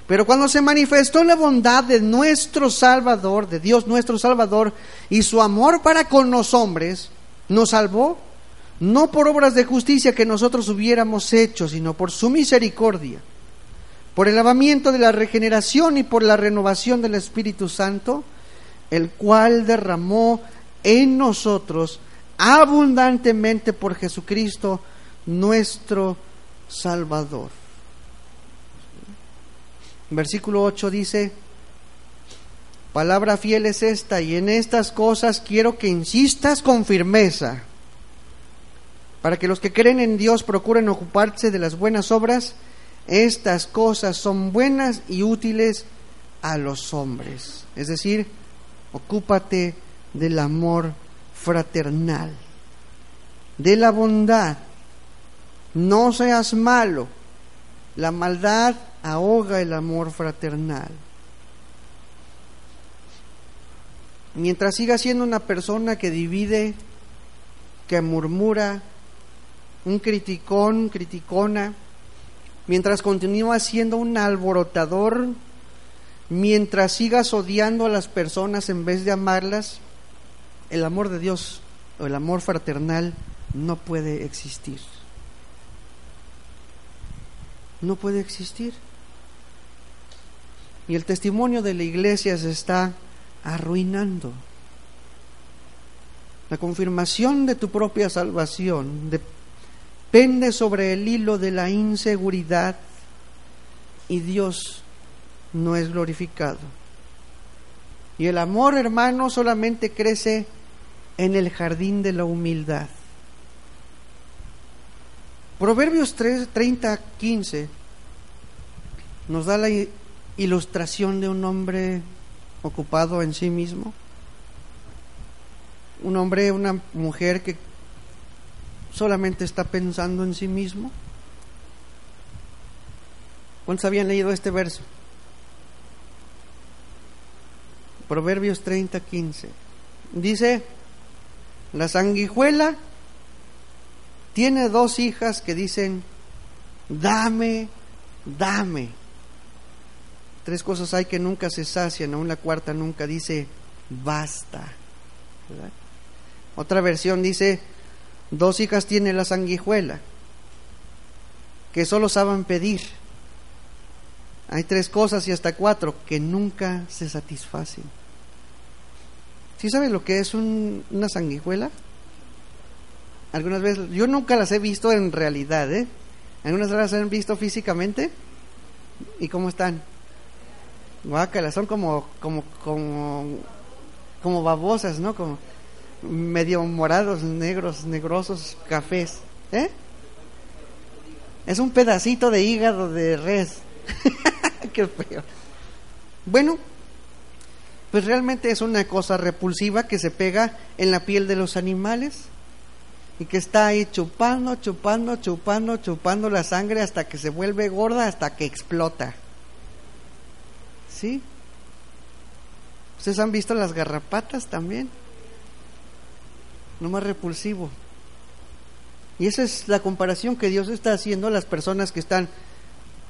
Pero cuando se manifestó la bondad de nuestro Salvador, de Dios nuestro Salvador, y su amor para con los hombres, nos salvó, no por obras de justicia que nosotros hubiéramos hecho, sino por su misericordia, por el lavamiento de la regeneración y por la renovación del Espíritu Santo, el cual derramó en nosotros abundantemente por Jesucristo nuestro Salvador. Versículo 8 dice, palabra fiel es esta y en estas cosas quiero que insistas con firmeza, para que los que creen en Dios procuren ocuparse de las buenas obras, estas cosas son buenas y útiles a los hombres. Es decir, ocúpate del amor fraternal, de la bondad. No seas malo. La maldad ahoga el amor fraternal. Mientras siga siendo una persona que divide, que murmura, un criticón, criticona, mientras continúa siendo un alborotador, mientras sigas odiando a las personas en vez de amarlas, el amor de Dios o el amor fraternal no puede existir. No puede existir. Y el testimonio de la iglesia se está arruinando. La confirmación de tu propia salvación depende sobre el hilo de la inseguridad y Dios no es glorificado. Y el amor, hermano, solamente crece en el jardín de la humildad. Proverbios 3, 30, 15 nos da la ilustración de un hombre ocupado en sí mismo. Un hombre, una mujer que solamente está pensando en sí mismo. ¿Cuántos habían leído este verso? Proverbios 30, 15. Dice, la sanguijuela tiene dos hijas que dicen, dame, dame. Tres cosas hay que nunca se sacian, aún la cuarta nunca dice, basta. Otra versión dice, dos hijas tiene la sanguijuela, que solo saben pedir. Hay tres cosas y hasta cuatro que nunca se satisfacen. ¿Sí saben lo que es una sanguijuela? Algunas veces, yo nunca las he visto en realidad, ¿eh? Algunas las han visto físicamente. ¿Y cómo están? Guácala, son como, como, como, como babosas, ¿no? Como medio morados, negros, negrosos, cafés. ¿Eh? Es un pedacito de hígado de res. [LAUGHS] Qué feo. Bueno, pues realmente es una cosa repulsiva que se pega en la piel de los animales y que está ahí chupando, chupando, chupando, chupando la sangre hasta que se vuelve gorda, hasta que explota. ¿Sí? ¿Ustedes han visto las garrapatas también? No más repulsivo. Y esa es la comparación que Dios está haciendo a las personas que están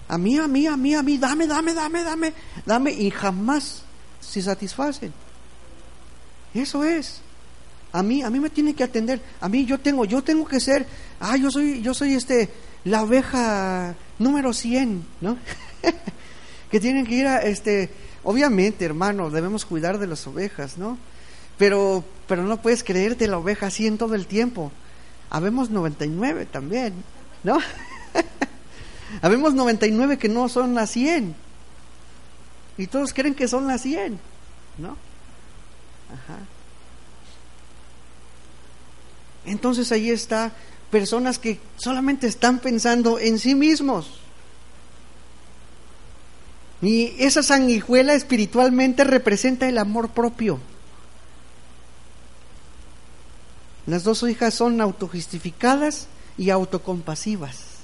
a mí, a mí, a mí, a mí, dame, dame, dame, dame, dame, y jamás se satisfacen. Eso es. A mí, a mí me tiene que atender. A mí yo tengo, yo tengo que ser, ah, yo soy, yo soy este, la oveja número 100, ¿no? [LAUGHS] que tienen que ir a, este, obviamente, hermano, debemos cuidar de las ovejas, ¿no? Pero, pero no puedes creerte la oveja 100 todo el tiempo. Habemos 99 también, ¿no? [LAUGHS] Habemos 99 que no son las 100. Y todos creen que son las 100, ¿no? Ajá. Entonces ahí está personas que solamente están pensando en sí mismos. Y esa sanguijuela espiritualmente representa el amor propio. Las dos hijas son autojustificadas y autocompasivas.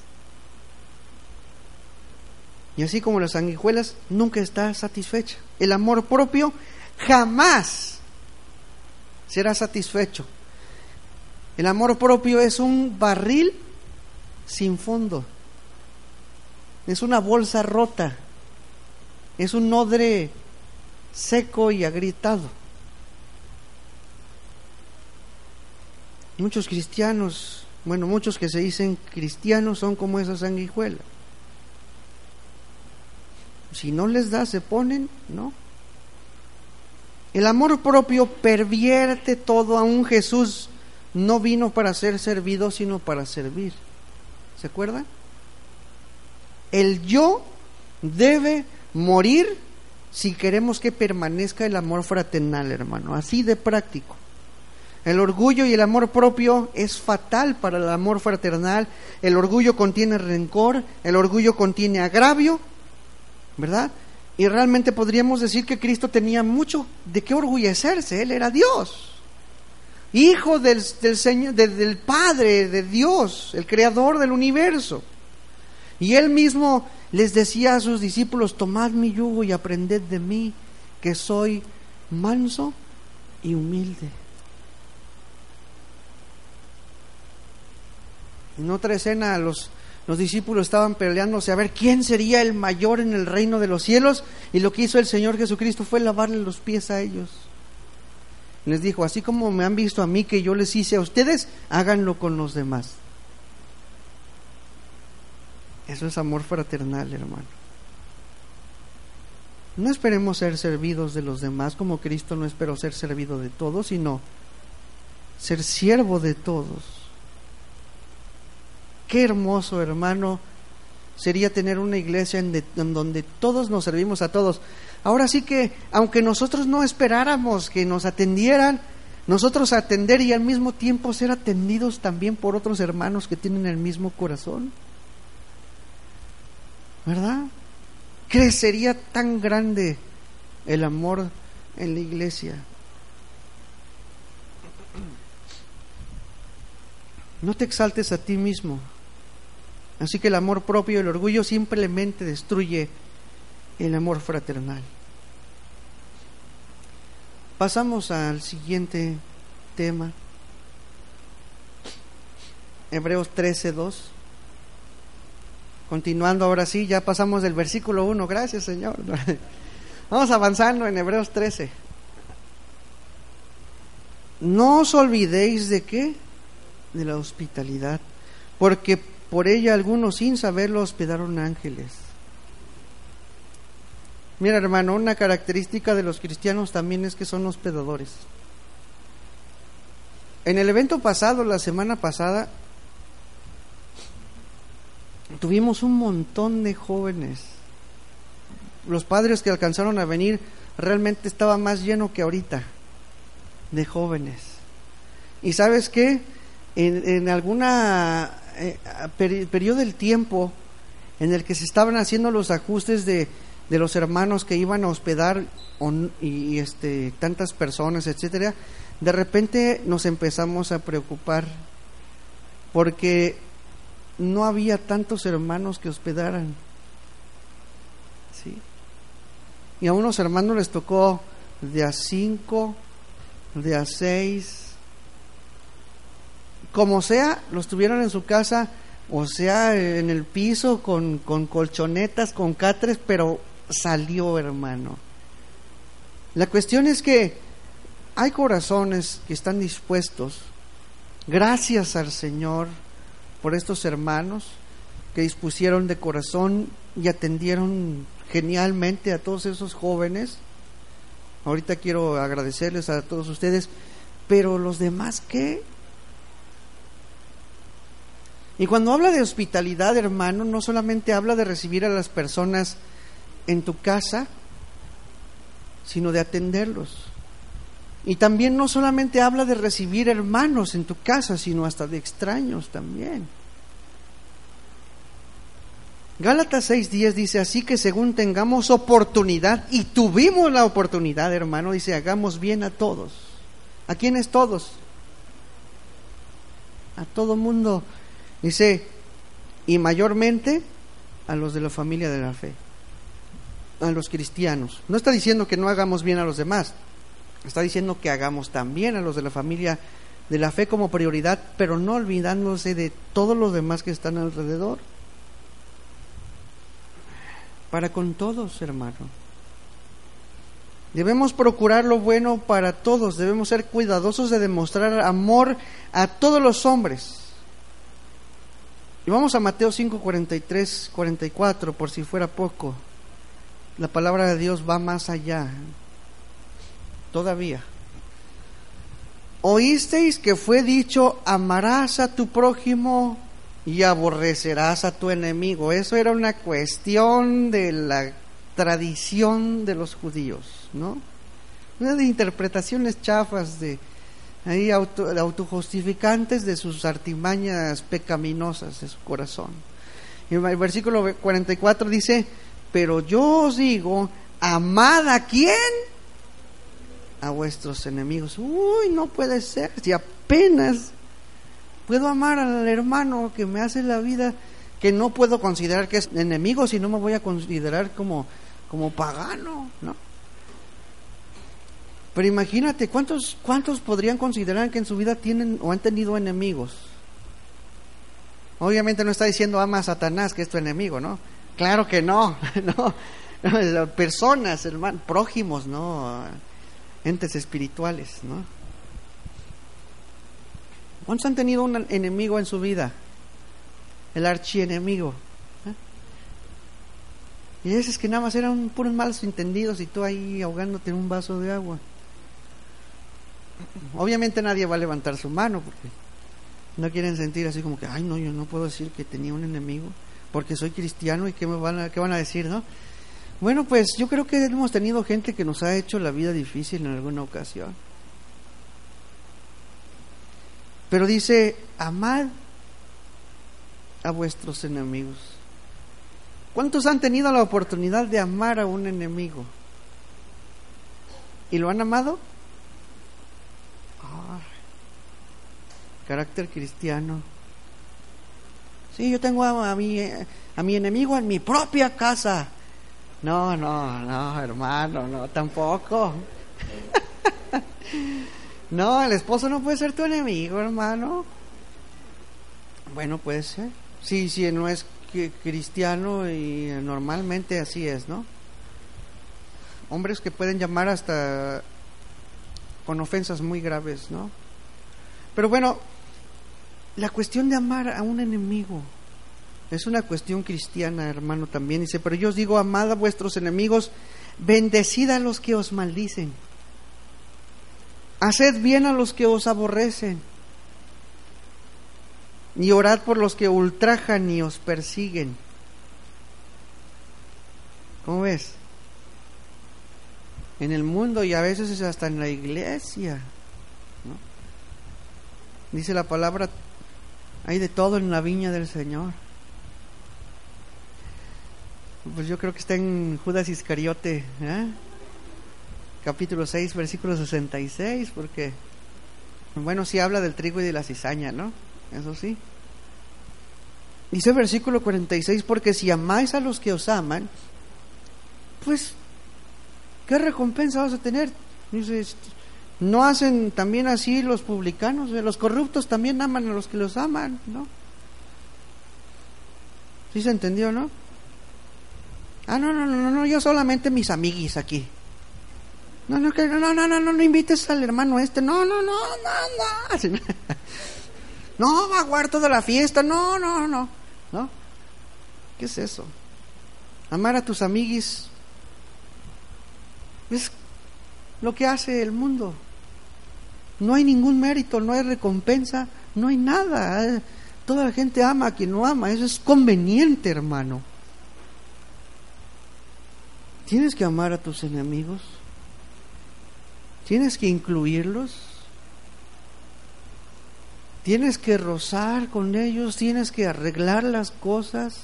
Y así como las sanguijuelas, nunca está satisfecha. El amor propio jamás será satisfecho. El amor propio es un barril sin fondo. Es una bolsa rota. Es un odre seco y agrietado. Muchos cristianos, bueno, muchos que se dicen cristianos son como esa sanguijuela. Si no les da, se ponen, ¿no? El amor propio pervierte todo a un Jesús. No vino para ser servido, sino para servir. ¿Se acuerdan? El yo debe morir si queremos que permanezca el amor fraternal, hermano. Así de práctico. El orgullo y el amor propio es fatal para el amor fraternal. El orgullo contiene rencor, el orgullo contiene agravio ¿verdad? Y realmente podríamos decir que Cristo tenía mucho de qué orgullecerse, Él era Dios, hijo del, Señor, del Padre, de Dios, el creador del universo. Y Él mismo les decía a sus discípulos, tomad mi yugo y aprended de mí, que soy manso y humilde. En otra escena los los discípulos estaban peleándose a ver quién sería el mayor en el reino de los cielos y lo que hizo el Señor Jesucristo fue lavarle los pies a ellos. Les dijo, así como me han visto a mí que yo les hice a ustedes, háganlo con los demás. Eso es amor fraternal, hermano. No esperemos ser servidos de los demás como Cristo no esperó ser servido de todos, sino ser siervo de todos Qué hermoso, hermano, sería tener una iglesia en, donde todos nos servimos a todos. Ahora sí que, aunque nosotros no esperáramos que nos atendieran, nosotros atender y al mismo tiempo ser atendidos también por otros hermanos que tienen el mismo corazón. ¿Verdad? Crecería tan grande el amor en la iglesia. No te exaltes a ti mismo. Así que el amor propio y el orgullo simplemente destruye el amor fraternal. Pasamos al siguiente tema. Hebreos 13, 2. Continuando ahora sí, ya pasamos del versículo 1, gracias Señor. [LAUGHS] Vamos avanzando en Hebreos 13. No os olvidéis de qué? De la hospitalidad, porque por ella algunos sin saberlo hospedaron ángeles. Mira hermano, una característica de los cristianos también es que son hospedadores. En el evento pasado, la semana pasada, tuvimos un montón de jóvenes. Los padres que alcanzaron a venir realmente estaba más lleno que ahorita de jóvenes. Y sabes qué, en, en alguna eh, periodo del tiempo en el que se estaban haciendo los ajustes de, de los hermanos que iban a hospedar y, este tantas personas, etcétera, de repente nos empezamos a preocupar porque no había tantos hermanos que hospedaran. ¿Sí? Y a unos hermanos les tocó de a cinco, de a seis, como sea, los tuvieron en su casa, o sea, en el piso, con, con colchonetas, con catres, pero salió, hermano. La cuestión es que hay corazones que están dispuestos, gracias al Señor, por estos hermanos que dispusieron de corazón y atendieron genialmente a todos esos jóvenes. Ahorita quiero agradecerles a todos ustedes, pero los demás, ¿qué? Y cuando habla de hospitalidad, hermano, no solamente habla de recibir a las personas en tu casa, sino de atenderlos. Y también no solamente habla de recibir hermanos en tu casa, sino hasta de extraños también. Gálatas 6:10 dice, así que según tengamos oportunidad, y tuvimos la oportunidad, hermano, dice, hagamos bien a todos. ¿A quiénes todos? A todo mundo. Dice, y mayormente a los de la familia de la fe a los cristianos. No está diciendo que no hagamos bien a los demás, está diciendo que hagamos también a los de la familia de la fe como prioridad, pero no olvidándose de todos los demás que están alrededor. Para con todos, hermano. Debemos procurar lo bueno para todos, debemos ser cuidadosos de demostrar amor a todos los hombres. Y vamos a Mateo 5, 43, 44, por si fuera poco. La palabra de Dios va más allá. Todavía. Oísteis que fue dicho, amarás a tu prójimo y aborrecerás a tu enemigo. Eso era una cuestión de la tradición de los judíos, ¿no? Una de interpretaciones chafas de ahí auto, autojustificantes de sus artimañas pecaminosas de su corazón. Y el versículo 44 dice, pero yo os digo, amad a quién? A vuestros enemigos. Uy, no puede ser. Si apenas puedo amar al hermano que me hace la vida, que no puedo considerar que es enemigo, si no me voy a considerar como, como pagano, ¿no? Pero imagínate, ¿cuántos, ¿cuántos podrían considerar que en su vida tienen o han tenido enemigos? Obviamente no está diciendo ama a Satanás, que es tu enemigo, ¿no? Claro que no, [LAUGHS] no, personas, hermanos, prójimos, ¿no? Entes espirituales, ¿no? ¿Cuántos han tenido un enemigo en su vida? El archienemigo. ¿eh? Y es que nada más eran puros malos entendidos y tú ahí ahogándote en un vaso de agua. Obviamente nadie va a levantar su mano porque no quieren sentir así como que, ay, no, yo no puedo decir que tenía un enemigo porque soy cristiano y qué, me van a, qué van a decir, ¿no? Bueno, pues yo creo que hemos tenido gente que nos ha hecho la vida difícil en alguna ocasión. Pero dice, amad a vuestros enemigos. ¿Cuántos han tenido la oportunidad de amar a un enemigo? ¿Y lo han amado? carácter cristiano. Sí, yo tengo a, mi, a mi enemigo en mi propia casa. No, no, no, hermano, no, tampoco. [LAUGHS] no, el esposo no puede ser tu enemigo, hermano. Bueno, puede ser. Sí, sí, no es cristiano y normalmente así es, ¿no? Hombres que pueden llamar hasta con ofensas muy graves, ¿no? Pero bueno, la cuestión de amar a un enemigo es una cuestión cristiana, hermano, también. Dice, pero yo os digo, amad a vuestros enemigos, bendecid a los que os maldicen, haced bien a los que os aborrecen, y orad por los que ultrajan y os persiguen. ¿Cómo ves? En el mundo y a veces es hasta en la iglesia. Dice la palabra, hay de todo en la viña del Señor. Pues yo creo que está en Judas Iscariote, ¿eh? capítulo 6, versículo 66, porque, bueno, sí habla del trigo y de la cizaña, ¿no? Eso sí. Dice el versículo 46, porque si amáis a los que os aman, pues, ¿qué recompensa vas a tener? Dice, ¿no hacen también así los publicanos? Los corruptos también aman a los que los aman, ¿no? ¿Sí se entendió, no? Ah, no, no, no, no, yo solamente mis amiguis aquí. No, no, no, no, no, no, no, no invites al hermano este. No, no, no, no, no. No, va a guardar toda la fiesta. No, no, no. ¿No? ¿Qué es eso? Amar a tus amiguis es lo que hace el mundo. No hay ningún mérito, no hay recompensa, no hay nada. Toda la gente ama a quien no ama. Eso es conveniente, hermano. Tienes que amar a tus enemigos. Tienes que incluirlos. Tienes que rozar con ellos, tienes que arreglar las cosas.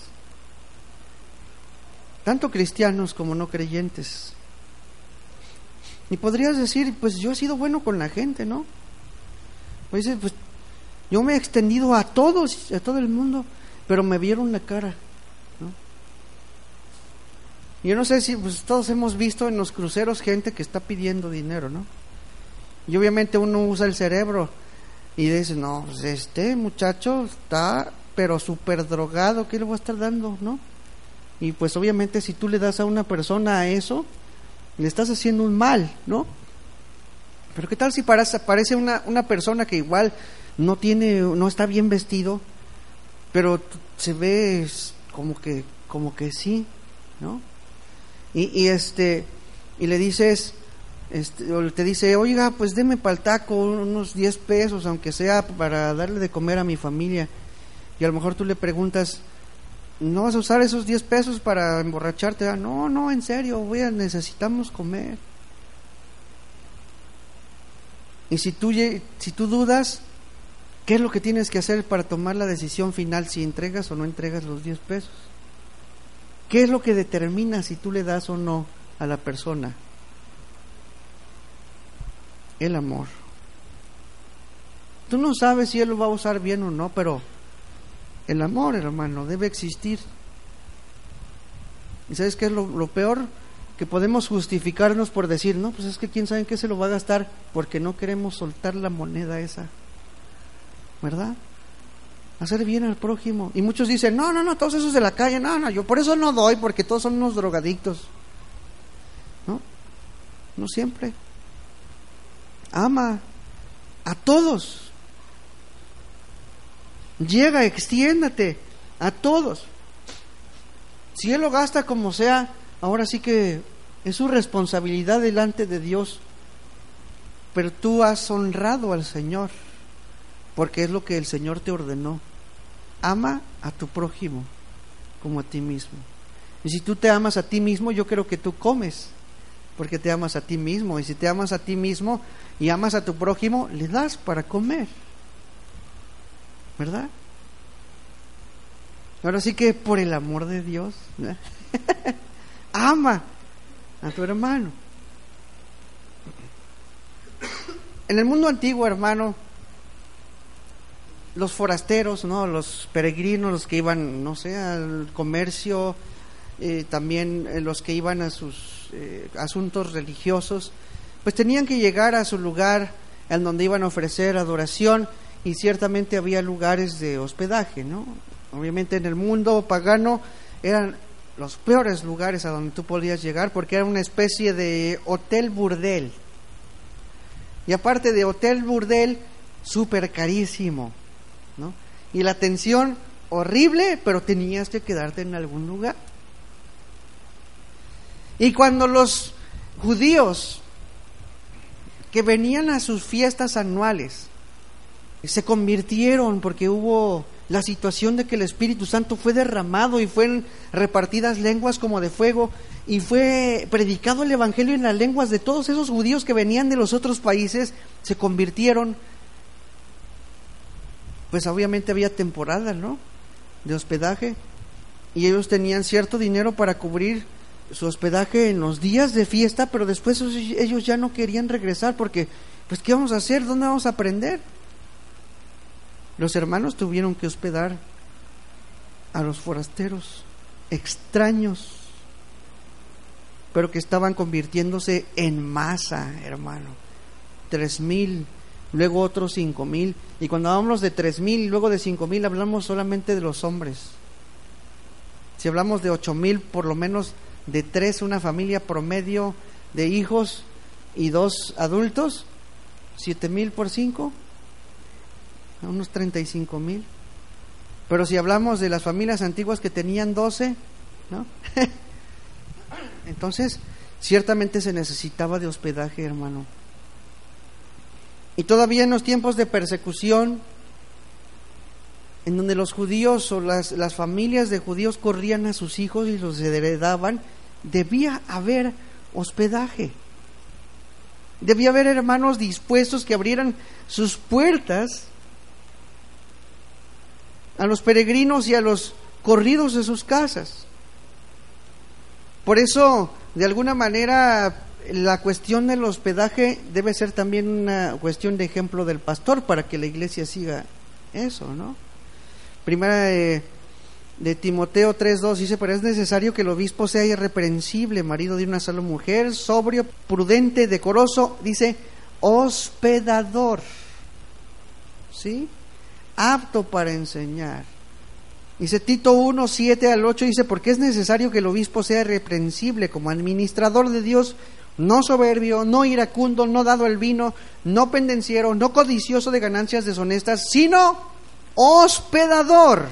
Tanto cristianos como no creyentes. Y podrías decir, pues yo he sido bueno con la gente, ¿no? Pues, pues yo me he extendido a todos, a todo el mundo, pero me vieron la cara. Yo no sé si pues, todos hemos visto en los cruceros gente que está pidiendo dinero, ¿no? Y obviamente uno usa el cerebro y dice, no, pues este muchacho está pero súper drogado, ¿qué le voy a estar dando, no? Y pues obviamente si tú le das a una persona eso, le estás haciendo un mal, ¿no? Pero ¿qué tal si aparece una, una persona que igual no tiene, no está bien vestido, pero se ve como que, como que sí, ¿no? Y, este, y le dices, este, o te dice, oiga, pues deme para el taco unos 10 pesos, aunque sea para darle de comer a mi familia. Y a lo mejor tú le preguntas, ¿no vas a usar esos 10 pesos para emborracharte? Ah, no, no, en serio, voy a, necesitamos comer. Y si tú, si tú dudas, ¿qué es lo que tienes que hacer para tomar la decisión final si entregas o no entregas los 10 pesos? ¿Qué es lo que determina si tú le das o no a la persona? El amor. Tú no sabes si él lo va a usar bien o no, pero el amor, hermano, debe existir. ¿Y sabes qué es lo, peor? Que podemos justificarnos por decir, no, pues es que quién sabe qué se lo va a gastar porque no queremos soltar la moneda esa. ¿Verdad? Hacer bien al prójimo. Y muchos dicen, no, no, no, todos esos de la calle, no, no, yo por eso no doy, porque todos son unos drogadictos. No, no siempre. Ama a todos. Llega, extiéndate a todos. Si Él lo gasta como sea, ahora sí que es su responsabilidad delante de Dios. Pero tú has honrado al Señor porque es lo que el Señor te ordenó. Ama a tu prójimo como a ti mismo. Y si tú te amas a ti mismo, yo creo que tú comes, porque te amas a ti mismo. Y si te amas a ti mismo y amas a tu prójimo, le das para comer. ¿Verdad? Ahora sí que por el amor de Dios, [LAUGHS] ama a tu hermano. En el mundo antiguo, hermano, los forasteros, ¿no? los peregrinos, los que iban, no sé, al comercio, eh, también eh, los que iban a sus eh, asuntos religiosos, pues tenían que llegar a su lugar en donde iban a ofrecer adoración y ciertamente había lugares de hospedaje, ¿no? Obviamente en el mundo pagano eran los peores lugares a donde tú podías llegar porque era una especie de hotel burdel. Y aparte de hotel burdel, súper carísimo, Y la atención horrible, pero tenías que quedarte en algún lugar. Y cuando los judíos que venían a sus fiestas anuales se convirtieron porque hubo la situación de que el Espíritu Santo fue derramado y fueron repartidas lenguas como de fuego y fue predicado el Evangelio en las lenguas de todos esos judíos que venían de los otros países, se convirtieron. Pues obviamente había temporada, ¿no? De hospedaje y ellos tenían cierto dinero para cubrir su hospedaje en los días de fiesta, pero después ellos ya no querían regresar porque, pues, ¿qué vamos a hacer? ¿Dónde vamos a aprender? Los hermanos tuvieron que hospedar a los forasteros extraños, pero que estaban convirtiéndose en masa, hermano. Tres mil, luego otros cinco mil, y cuando hablamos de tres mil y luego de cinco mil, hablamos solamente de los hombres. Si hablamos de ocho mil, por lo menos de tres, una familia promedio de hijos y dos adultos, siete mil por cinco, unos 35 mil. Pero si hablamos de las familias antiguas que tenían 12, ¿no? [LAUGHS] Entonces, ciertamente se necesitaba de hospedaje, hermano. Y todavía en los tiempos de persecución, en donde los judíos o las, familias de judíos corrían a sus hijos y los heredaban, debía haber hospedaje. Debía haber hermanos dispuestos que abrieran sus puertas a los peregrinos y a los corridos de sus casas. Por eso, de alguna manera, la cuestión del hospedaje debe ser también una cuestión de ejemplo del pastor para que la iglesia siga eso, ¿no? Primera de, de Timoteo 3.2 dice, pero es necesario que el obispo sea irreprensible, marido de una sola mujer, sobrio, prudente, decoroso, dice, hospedador. ¿Sí? apto para enseñar. Dice Tito 1, 7 al 8, dice, porque es necesario que el obispo sea reprensible como administrador de Dios, no soberbio, no iracundo, no dado al vino, no pendenciero, no codicioso de ganancias deshonestas, sino hospedador,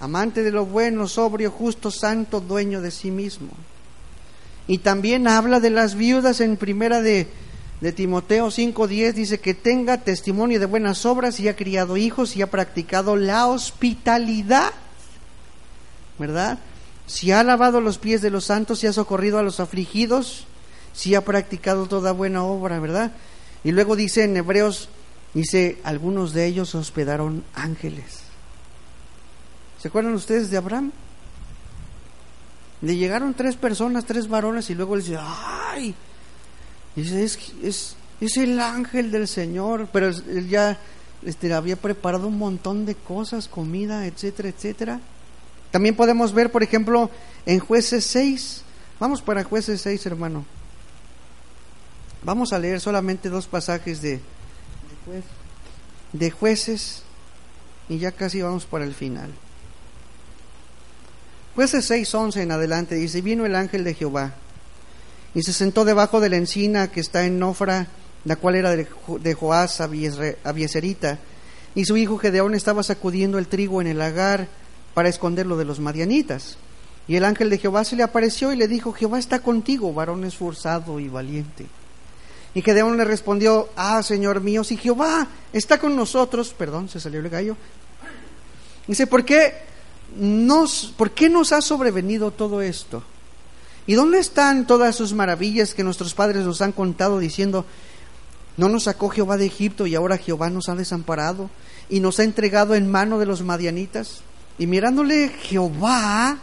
amante de lo bueno, sobrio, justo, santo, dueño de sí mismo. Y también habla de las viudas en primera de de Timoteo 5:10 dice que tenga testimonio de buenas obras y ha criado hijos y ha practicado la hospitalidad, ¿verdad? Si ha lavado los pies de los santos, si ha socorrido a los afligidos, si ha practicado toda buena obra, ¿verdad? Y luego dice en Hebreos, dice, algunos de ellos hospedaron ángeles. ¿Se acuerdan ustedes de Abraham? Le llegaron tres personas, tres varones, y luego dice, ¡ay! dice, es, es, es el ángel del Señor, pero él ya este, había preparado un montón de cosas, comida, etcétera, etcétera. También podemos ver, por ejemplo, en jueces 6, vamos para jueces 6, hermano. Vamos a leer solamente dos pasajes de, de jueces y ya casi vamos para el final. Jueces 6, 11 en adelante dice, vino el ángel de Jehová y se sentó debajo de la encina que está en Nofra, la cual era de Joás Abieserita, y su hijo Gedeón estaba sacudiendo el trigo en el lagar para esconderlo de los madianitas. Y el ángel de Jehová se le apareció y le dijo, Jehová está contigo, varón esforzado y valiente. Y Gedeón le respondió, ah, Señor mío, si Jehová está con nosotros, perdón, se salió el gallo. Dice, ¿por qué nos, ¿por qué nos ha sobrevenido todo esto? ¿Y dónde están todas sus maravillas que nuestros padres nos han contado diciendo, no nos sacó Jehová de Egipto y ahora Jehová nos ha desamparado y nos ha entregado en mano de los madianitas? Y mirándole Jehová,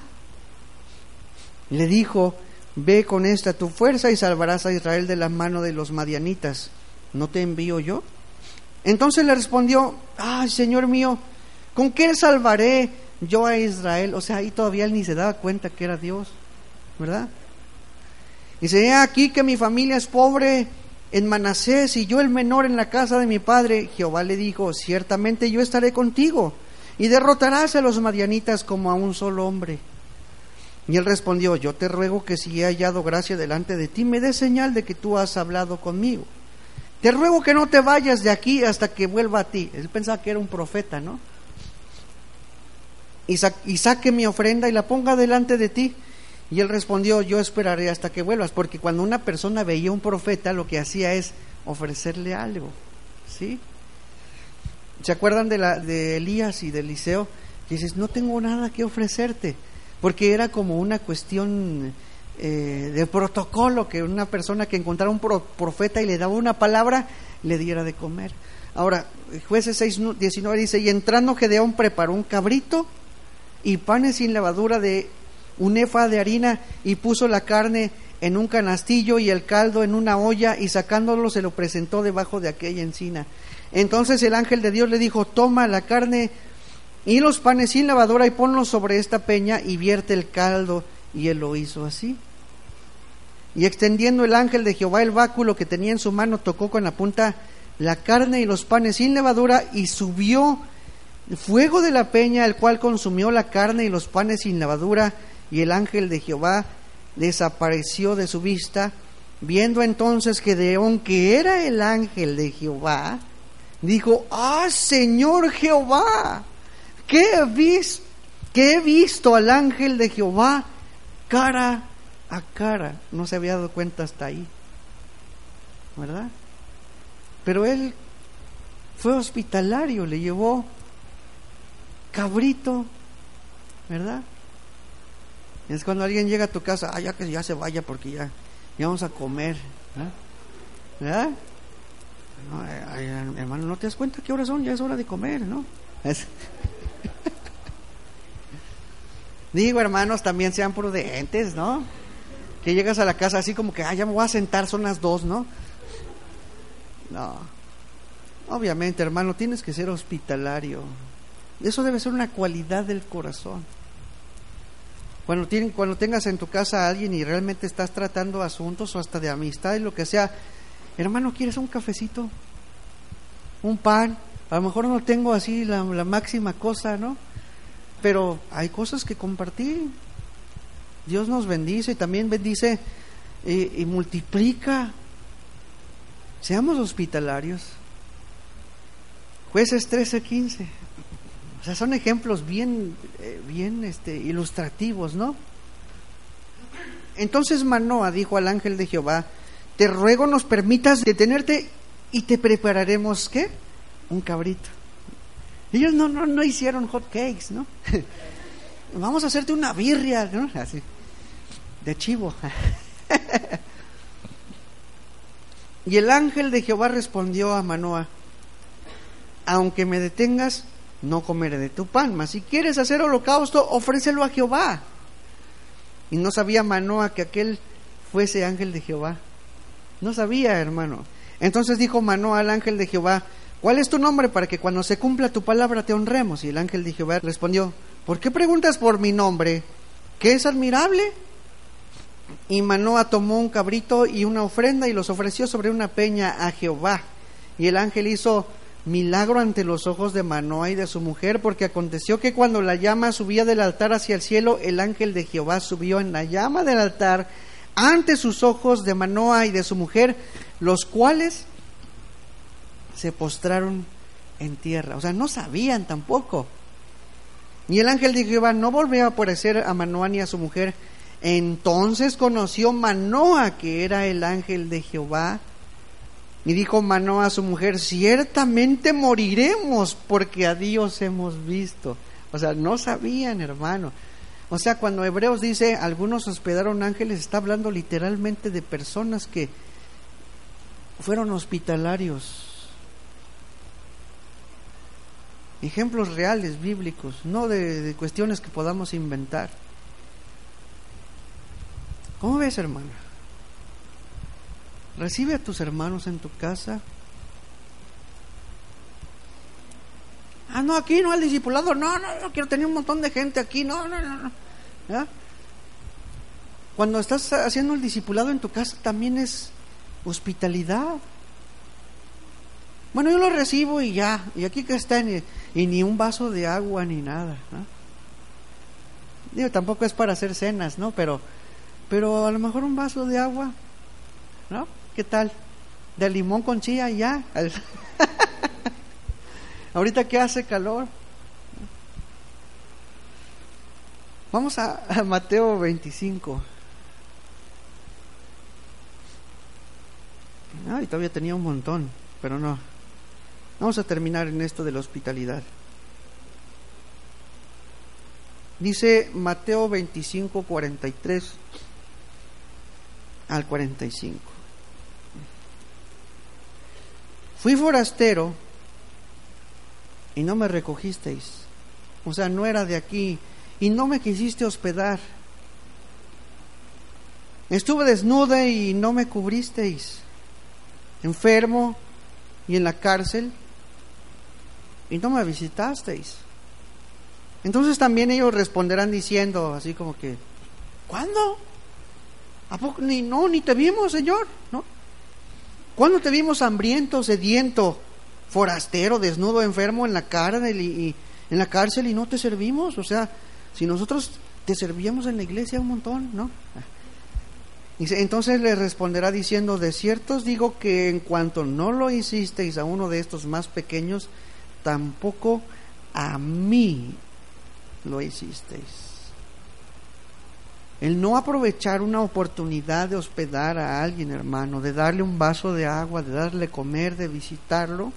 le dijo, ve con esta tu fuerza y salvarás a Israel de la mano de los madianitas. ¿No te envío yo? Entonces le respondió, ay Señor mío, ¿con qué salvaré yo a Israel? O sea, ahí todavía él ni se daba cuenta que era Dios. ¿verdad? Dice, aquí que mi familia es pobre en Manasés y yo el menor en la casa de mi padre. Jehová le dijo, ciertamente yo estaré contigo y derrotarás a los madianitas como a un solo hombre. Y él respondió, yo te ruego que si he hallado gracia delante de ti, me dé señal de que tú has hablado conmigo. Te ruego que no te vayas de aquí hasta que vuelva a ti. Él pensaba que era un profeta, ¿no? Y, saque mi ofrenda y la ponga delante de ti. Y él respondió, yo esperaré hasta que vuelvas, porque cuando una persona veía un profeta, lo que hacía es ofrecerle algo, ¿sí? ¿Se acuerdan de, la, de Elías y de Eliseo? Y dices, no tengo nada que ofrecerte, porque era como una cuestión eh, de protocolo que una persona que encontrara un profeta y le daba una palabra, le diera de comer. Ahora, jueces 6, 19 dice, y entrando Gedeón preparó un cabrito y panes sin levadura de un efa de harina y puso la carne en un canastillo y el caldo en una olla y sacándolo se lo presentó debajo de aquella encina. Entonces el ángel de Dios le dijo, toma la carne y los panes sin lavadora y ponlos sobre esta peña y vierte el caldo. Y él lo hizo así. Y extendiendo el ángel de Jehová el báculo que tenía en su mano, tocó con la punta la carne y los panes sin levadura y subió fuego de la peña, el cual consumió la carne y los panes sin levadura. Y el ángel de Jehová desapareció de su vista. Viendo entonces que Deón, que era el ángel de Jehová, dijo, ah, Señor Jehová, que he visto, que he visto al ángel de Jehová cara a cara. No se había dado cuenta hasta ahí, ¿verdad? Pero él fue hospitalario, le llevó cabrito, ¿verdad? Es cuando alguien llega a tu casa, ah, ya que ya se vaya porque ya, ya vamos a comer, ¿verdad? No, eh, hermano, ¿no te das cuenta qué horas son? Ya es hora de comer, ¿no? Digo, hermanos, también sean prudentes, ¿no? Que llegas a la casa así como que, ah, ya me voy a sentar, son las dos, ¿no? No. Obviamente, hermano, tienes que ser hospitalario. Eso debe ser una cualidad del corazón. Cuando, tienen, cuando tengas en tu casa a alguien y realmente estás tratando asuntos o hasta de amistad y lo que sea, hermano, ¿quieres un cafecito? Un pan. A lo mejor no tengo así la, máxima cosa, ¿no? Pero hay cosas que compartir. Dios nos bendice y también bendice y, y multiplica. Seamos hospitalarios. Jueces 13, 15. O sea, son ejemplos bien, eh, bien este, ilustrativos, ¿no? Entonces Manoa dijo al ángel de Jehová, te ruego nos permitas detenerte y te prepararemos, ¿qué? Un cabrito. Ellos no, no, no hicieron hot cakes, ¿no? [LAUGHS] Vamos a hacerte una birria, ¿no? Así, de chivo. [LAUGHS] y el ángel de Jehová respondió a Manoa, aunque me detengas, no comeré de tu pan, mas si quieres hacer holocausto, ofrécelo a Jehová. Y no sabía Manoa que aquel fuese ángel de Jehová. No sabía, hermano. Entonces dijo Manoa al ángel de Jehová, ¿cuál es tu nombre para que cuando se cumpla tu palabra te honremos? Y el ángel de Jehová respondió, ¿por qué preguntas por mi nombre? ¿Qué es admirable? Y Manoa tomó un cabrito y una ofrenda y los ofreció sobre una peña a Jehová. Y el ángel hizo milagro ante los ojos de Manoa y de su mujer, porque aconteció que cuando la llama subía del altar hacia el cielo, el ángel de Jehová subió en la llama del altar ante sus ojos de Manoa y de su mujer, los cuales se postraron en tierra. O sea, no sabían tampoco. Y el ángel de Jehová no volvió a aparecer a Manoa ni a su mujer. Entonces conoció Manoa que era el ángel de Jehová y dijo Manoa a su mujer, ciertamente moriremos porque a Dios hemos visto. O sea, no sabían, hermano. O sea, cuando Hebreos dice, algunos hospedaron ángeles, está hablando literalmente de personas que fueron hospitalarios. Ejemplos reales, bíblicos, no de, cuestiones que podamos inventar. ¿Cómo ves, hermano? Recibe a tus hermanos en tu casa. Ah, no, aquí no, el discipulado, no, no, no, quiero tener un montón de gente aquí, no, no, no, no. Cuando estás haciendo el discipulado en tu casa también es hospitalidad. Bueno, yo lo recibo y ya, y aquí que está, y, ni un vaso de agua ni nada. Digo, tampoco es para hacer cenas, ¿no? Pero, pero a lo mejor un vaso de agua, ¿no? ¿Qué tal? De limón con chía ya. [LAUGHS] Ahorita que hace calor. Vamos a, a Mateo 25. Ay, todavía tenía un montón, pero no. Vamos a terminar en esto de la hospitalidad. Dice Mateo 25, 43 al 45. Fui forastero y no me recogisteis. O sea, no era de aquí y no me quisiste hospedar. Estuve desnuda y no me cubristeis. Enfermo y en la cárcel y no me visitasteis. Entonces también ellos responderán diciendo así como que, ¿cuándo? Ni, no, ni te vimos, Señor, ¿no? ¿Cuándo te vimos hambriento, sediento, forastero, desnudo, enfermo en la cárcel y, en la cárcel y no te servimos? O sea, si nosotros te servíamos en la iglesia un montón, ¿no? Entonces le responderá diciendo, de cierto digo que en cuanto no lo hicisteis a uno de estos más pequeños, tampoco a mí lo hicisteis. El no aprovechar una oportunidad de hospedar a alguien, hermano, de darle un vaso de agua, de darle comer, de visitarlo,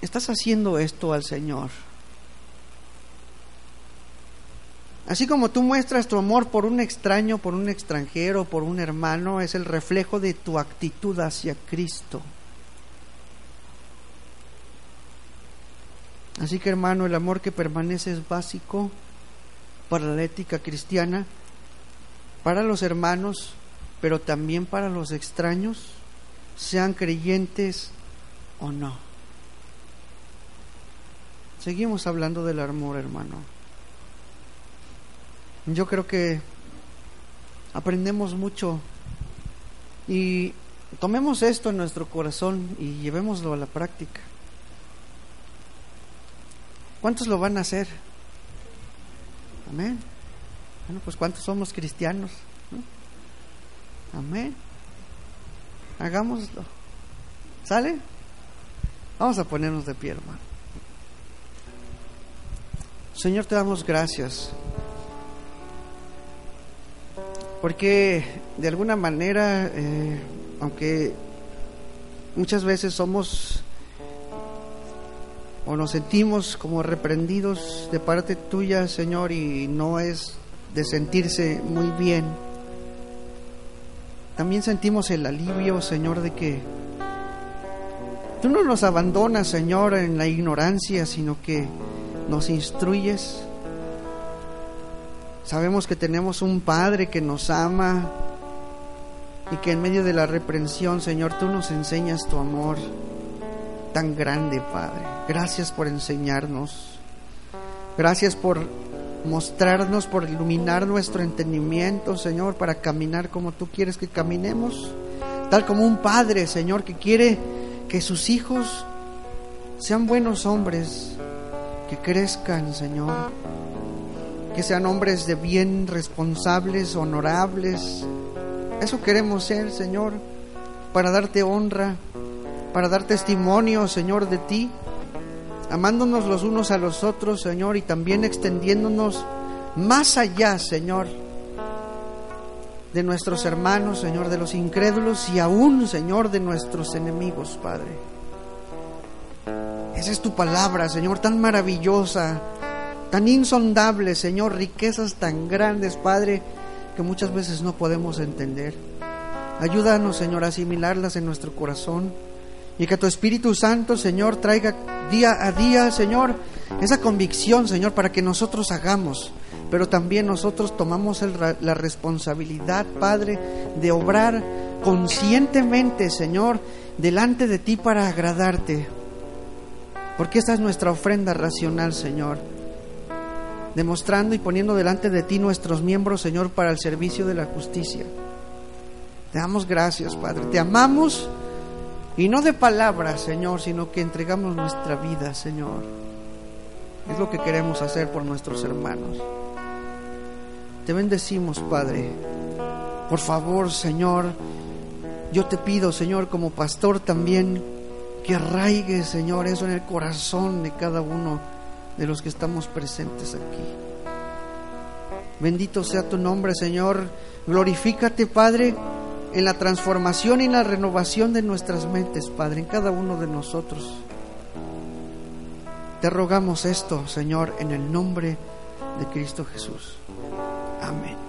estás haciendo esto al Señor. Así como tú muestras tu amor por un extraño, por un extranjero, por un hermano, es el reflejo de tu actitud hacia Cristo. Así que hermano, el amor que permanece es básico para la ética cristiana, para los hermanos, pero también para los extraños, sean creyentes o no. Seguimos hablando del amor, hermano. Yo creo que aprendemos mucho y tomemos esto en nuestro corazón y llevémoslo a la práctica. ¿Cuántos lo van a hacer? Amén. Bueno, pues ¿cuántos somos cristianos? Amén. Hagámoslo. ¿Sale? Vamos a ponernos de pie, hermano. Señor, te damos gracias. Porque de alguna manera, eh, aunque muchas veces somos o nos sentimos como reprendidos de parte tuya, Señor, y no es de sentirse muy bien. También sentimos el alivio, Señor, de que tú no nos abandonas, Señor, en la ignorancia, sino que nos instruyes. Sabemos que tenemos un Padre que nos ama y que en medio de la reprensión, Señor, tú nos enseñas tu amor tan grande, Padre. Gracias por enseñarnos. Gracias por mostrarnos, por iluminar nuestro entendimiento, Señor, para caminar como tú quieres que caminemos. Tal como un padre, Señor, que quiere que sus hijos sean buenos hombres, que crezcan, Señor, que sean hombres de bien, responsables, honorables. Eso queremos ser, Señor, para darte honra, para dar testimonio, Señor, de ti, amándonos los unos a los otros, Señor, y también extendiéndonos más allá, Señor, de nuestros hermanos, Señor, de los incrédulos y aún, Señor, de nuestros enemigos, Padre. Esa es tu palabra, Señor, tan maravillosa, tan insondable, Señor, riquezas tan grandes, Padre, que muchas veces no podemos entender. Ayúdanos, Señor, a asimilarlas en nuestro corazón y que tu Espíritu Santo, Señor, traiga día a día, Señor, esa convicción, Señor, para que nosotros hagamos, pero también nosotros tomamos la responsabilidad, Padre, de obrar conscientemente, Señor, delante de ti para agradarte. Porque esta es nuestra ofrenda racional, Señor. Demostrando y poniendo delante de ti nuestros miembros, Señor, para el servicio de la justicia. Te damos gracias, Padre. Te amamos y no de palabras, Señor, sino que entregamos nuestra vida, Señor. Es lo que queremos hacer por nuestros hermanos. Te bendecimos, Padre. Por favor, Señor, yo te pido, Señor, como pastor también, que arraigue, Señor, eso en el corazón de cada uno de los que estamos presentes aquí. Bendito sea tu nombre, Señor. Glorifícate, Padre, en la transformación y en la renovación de nuestras mentes, Padre, en cada uno de nosotros. Te rogamos esto, Señor, en el nombre de Cristo Jesús. Amén.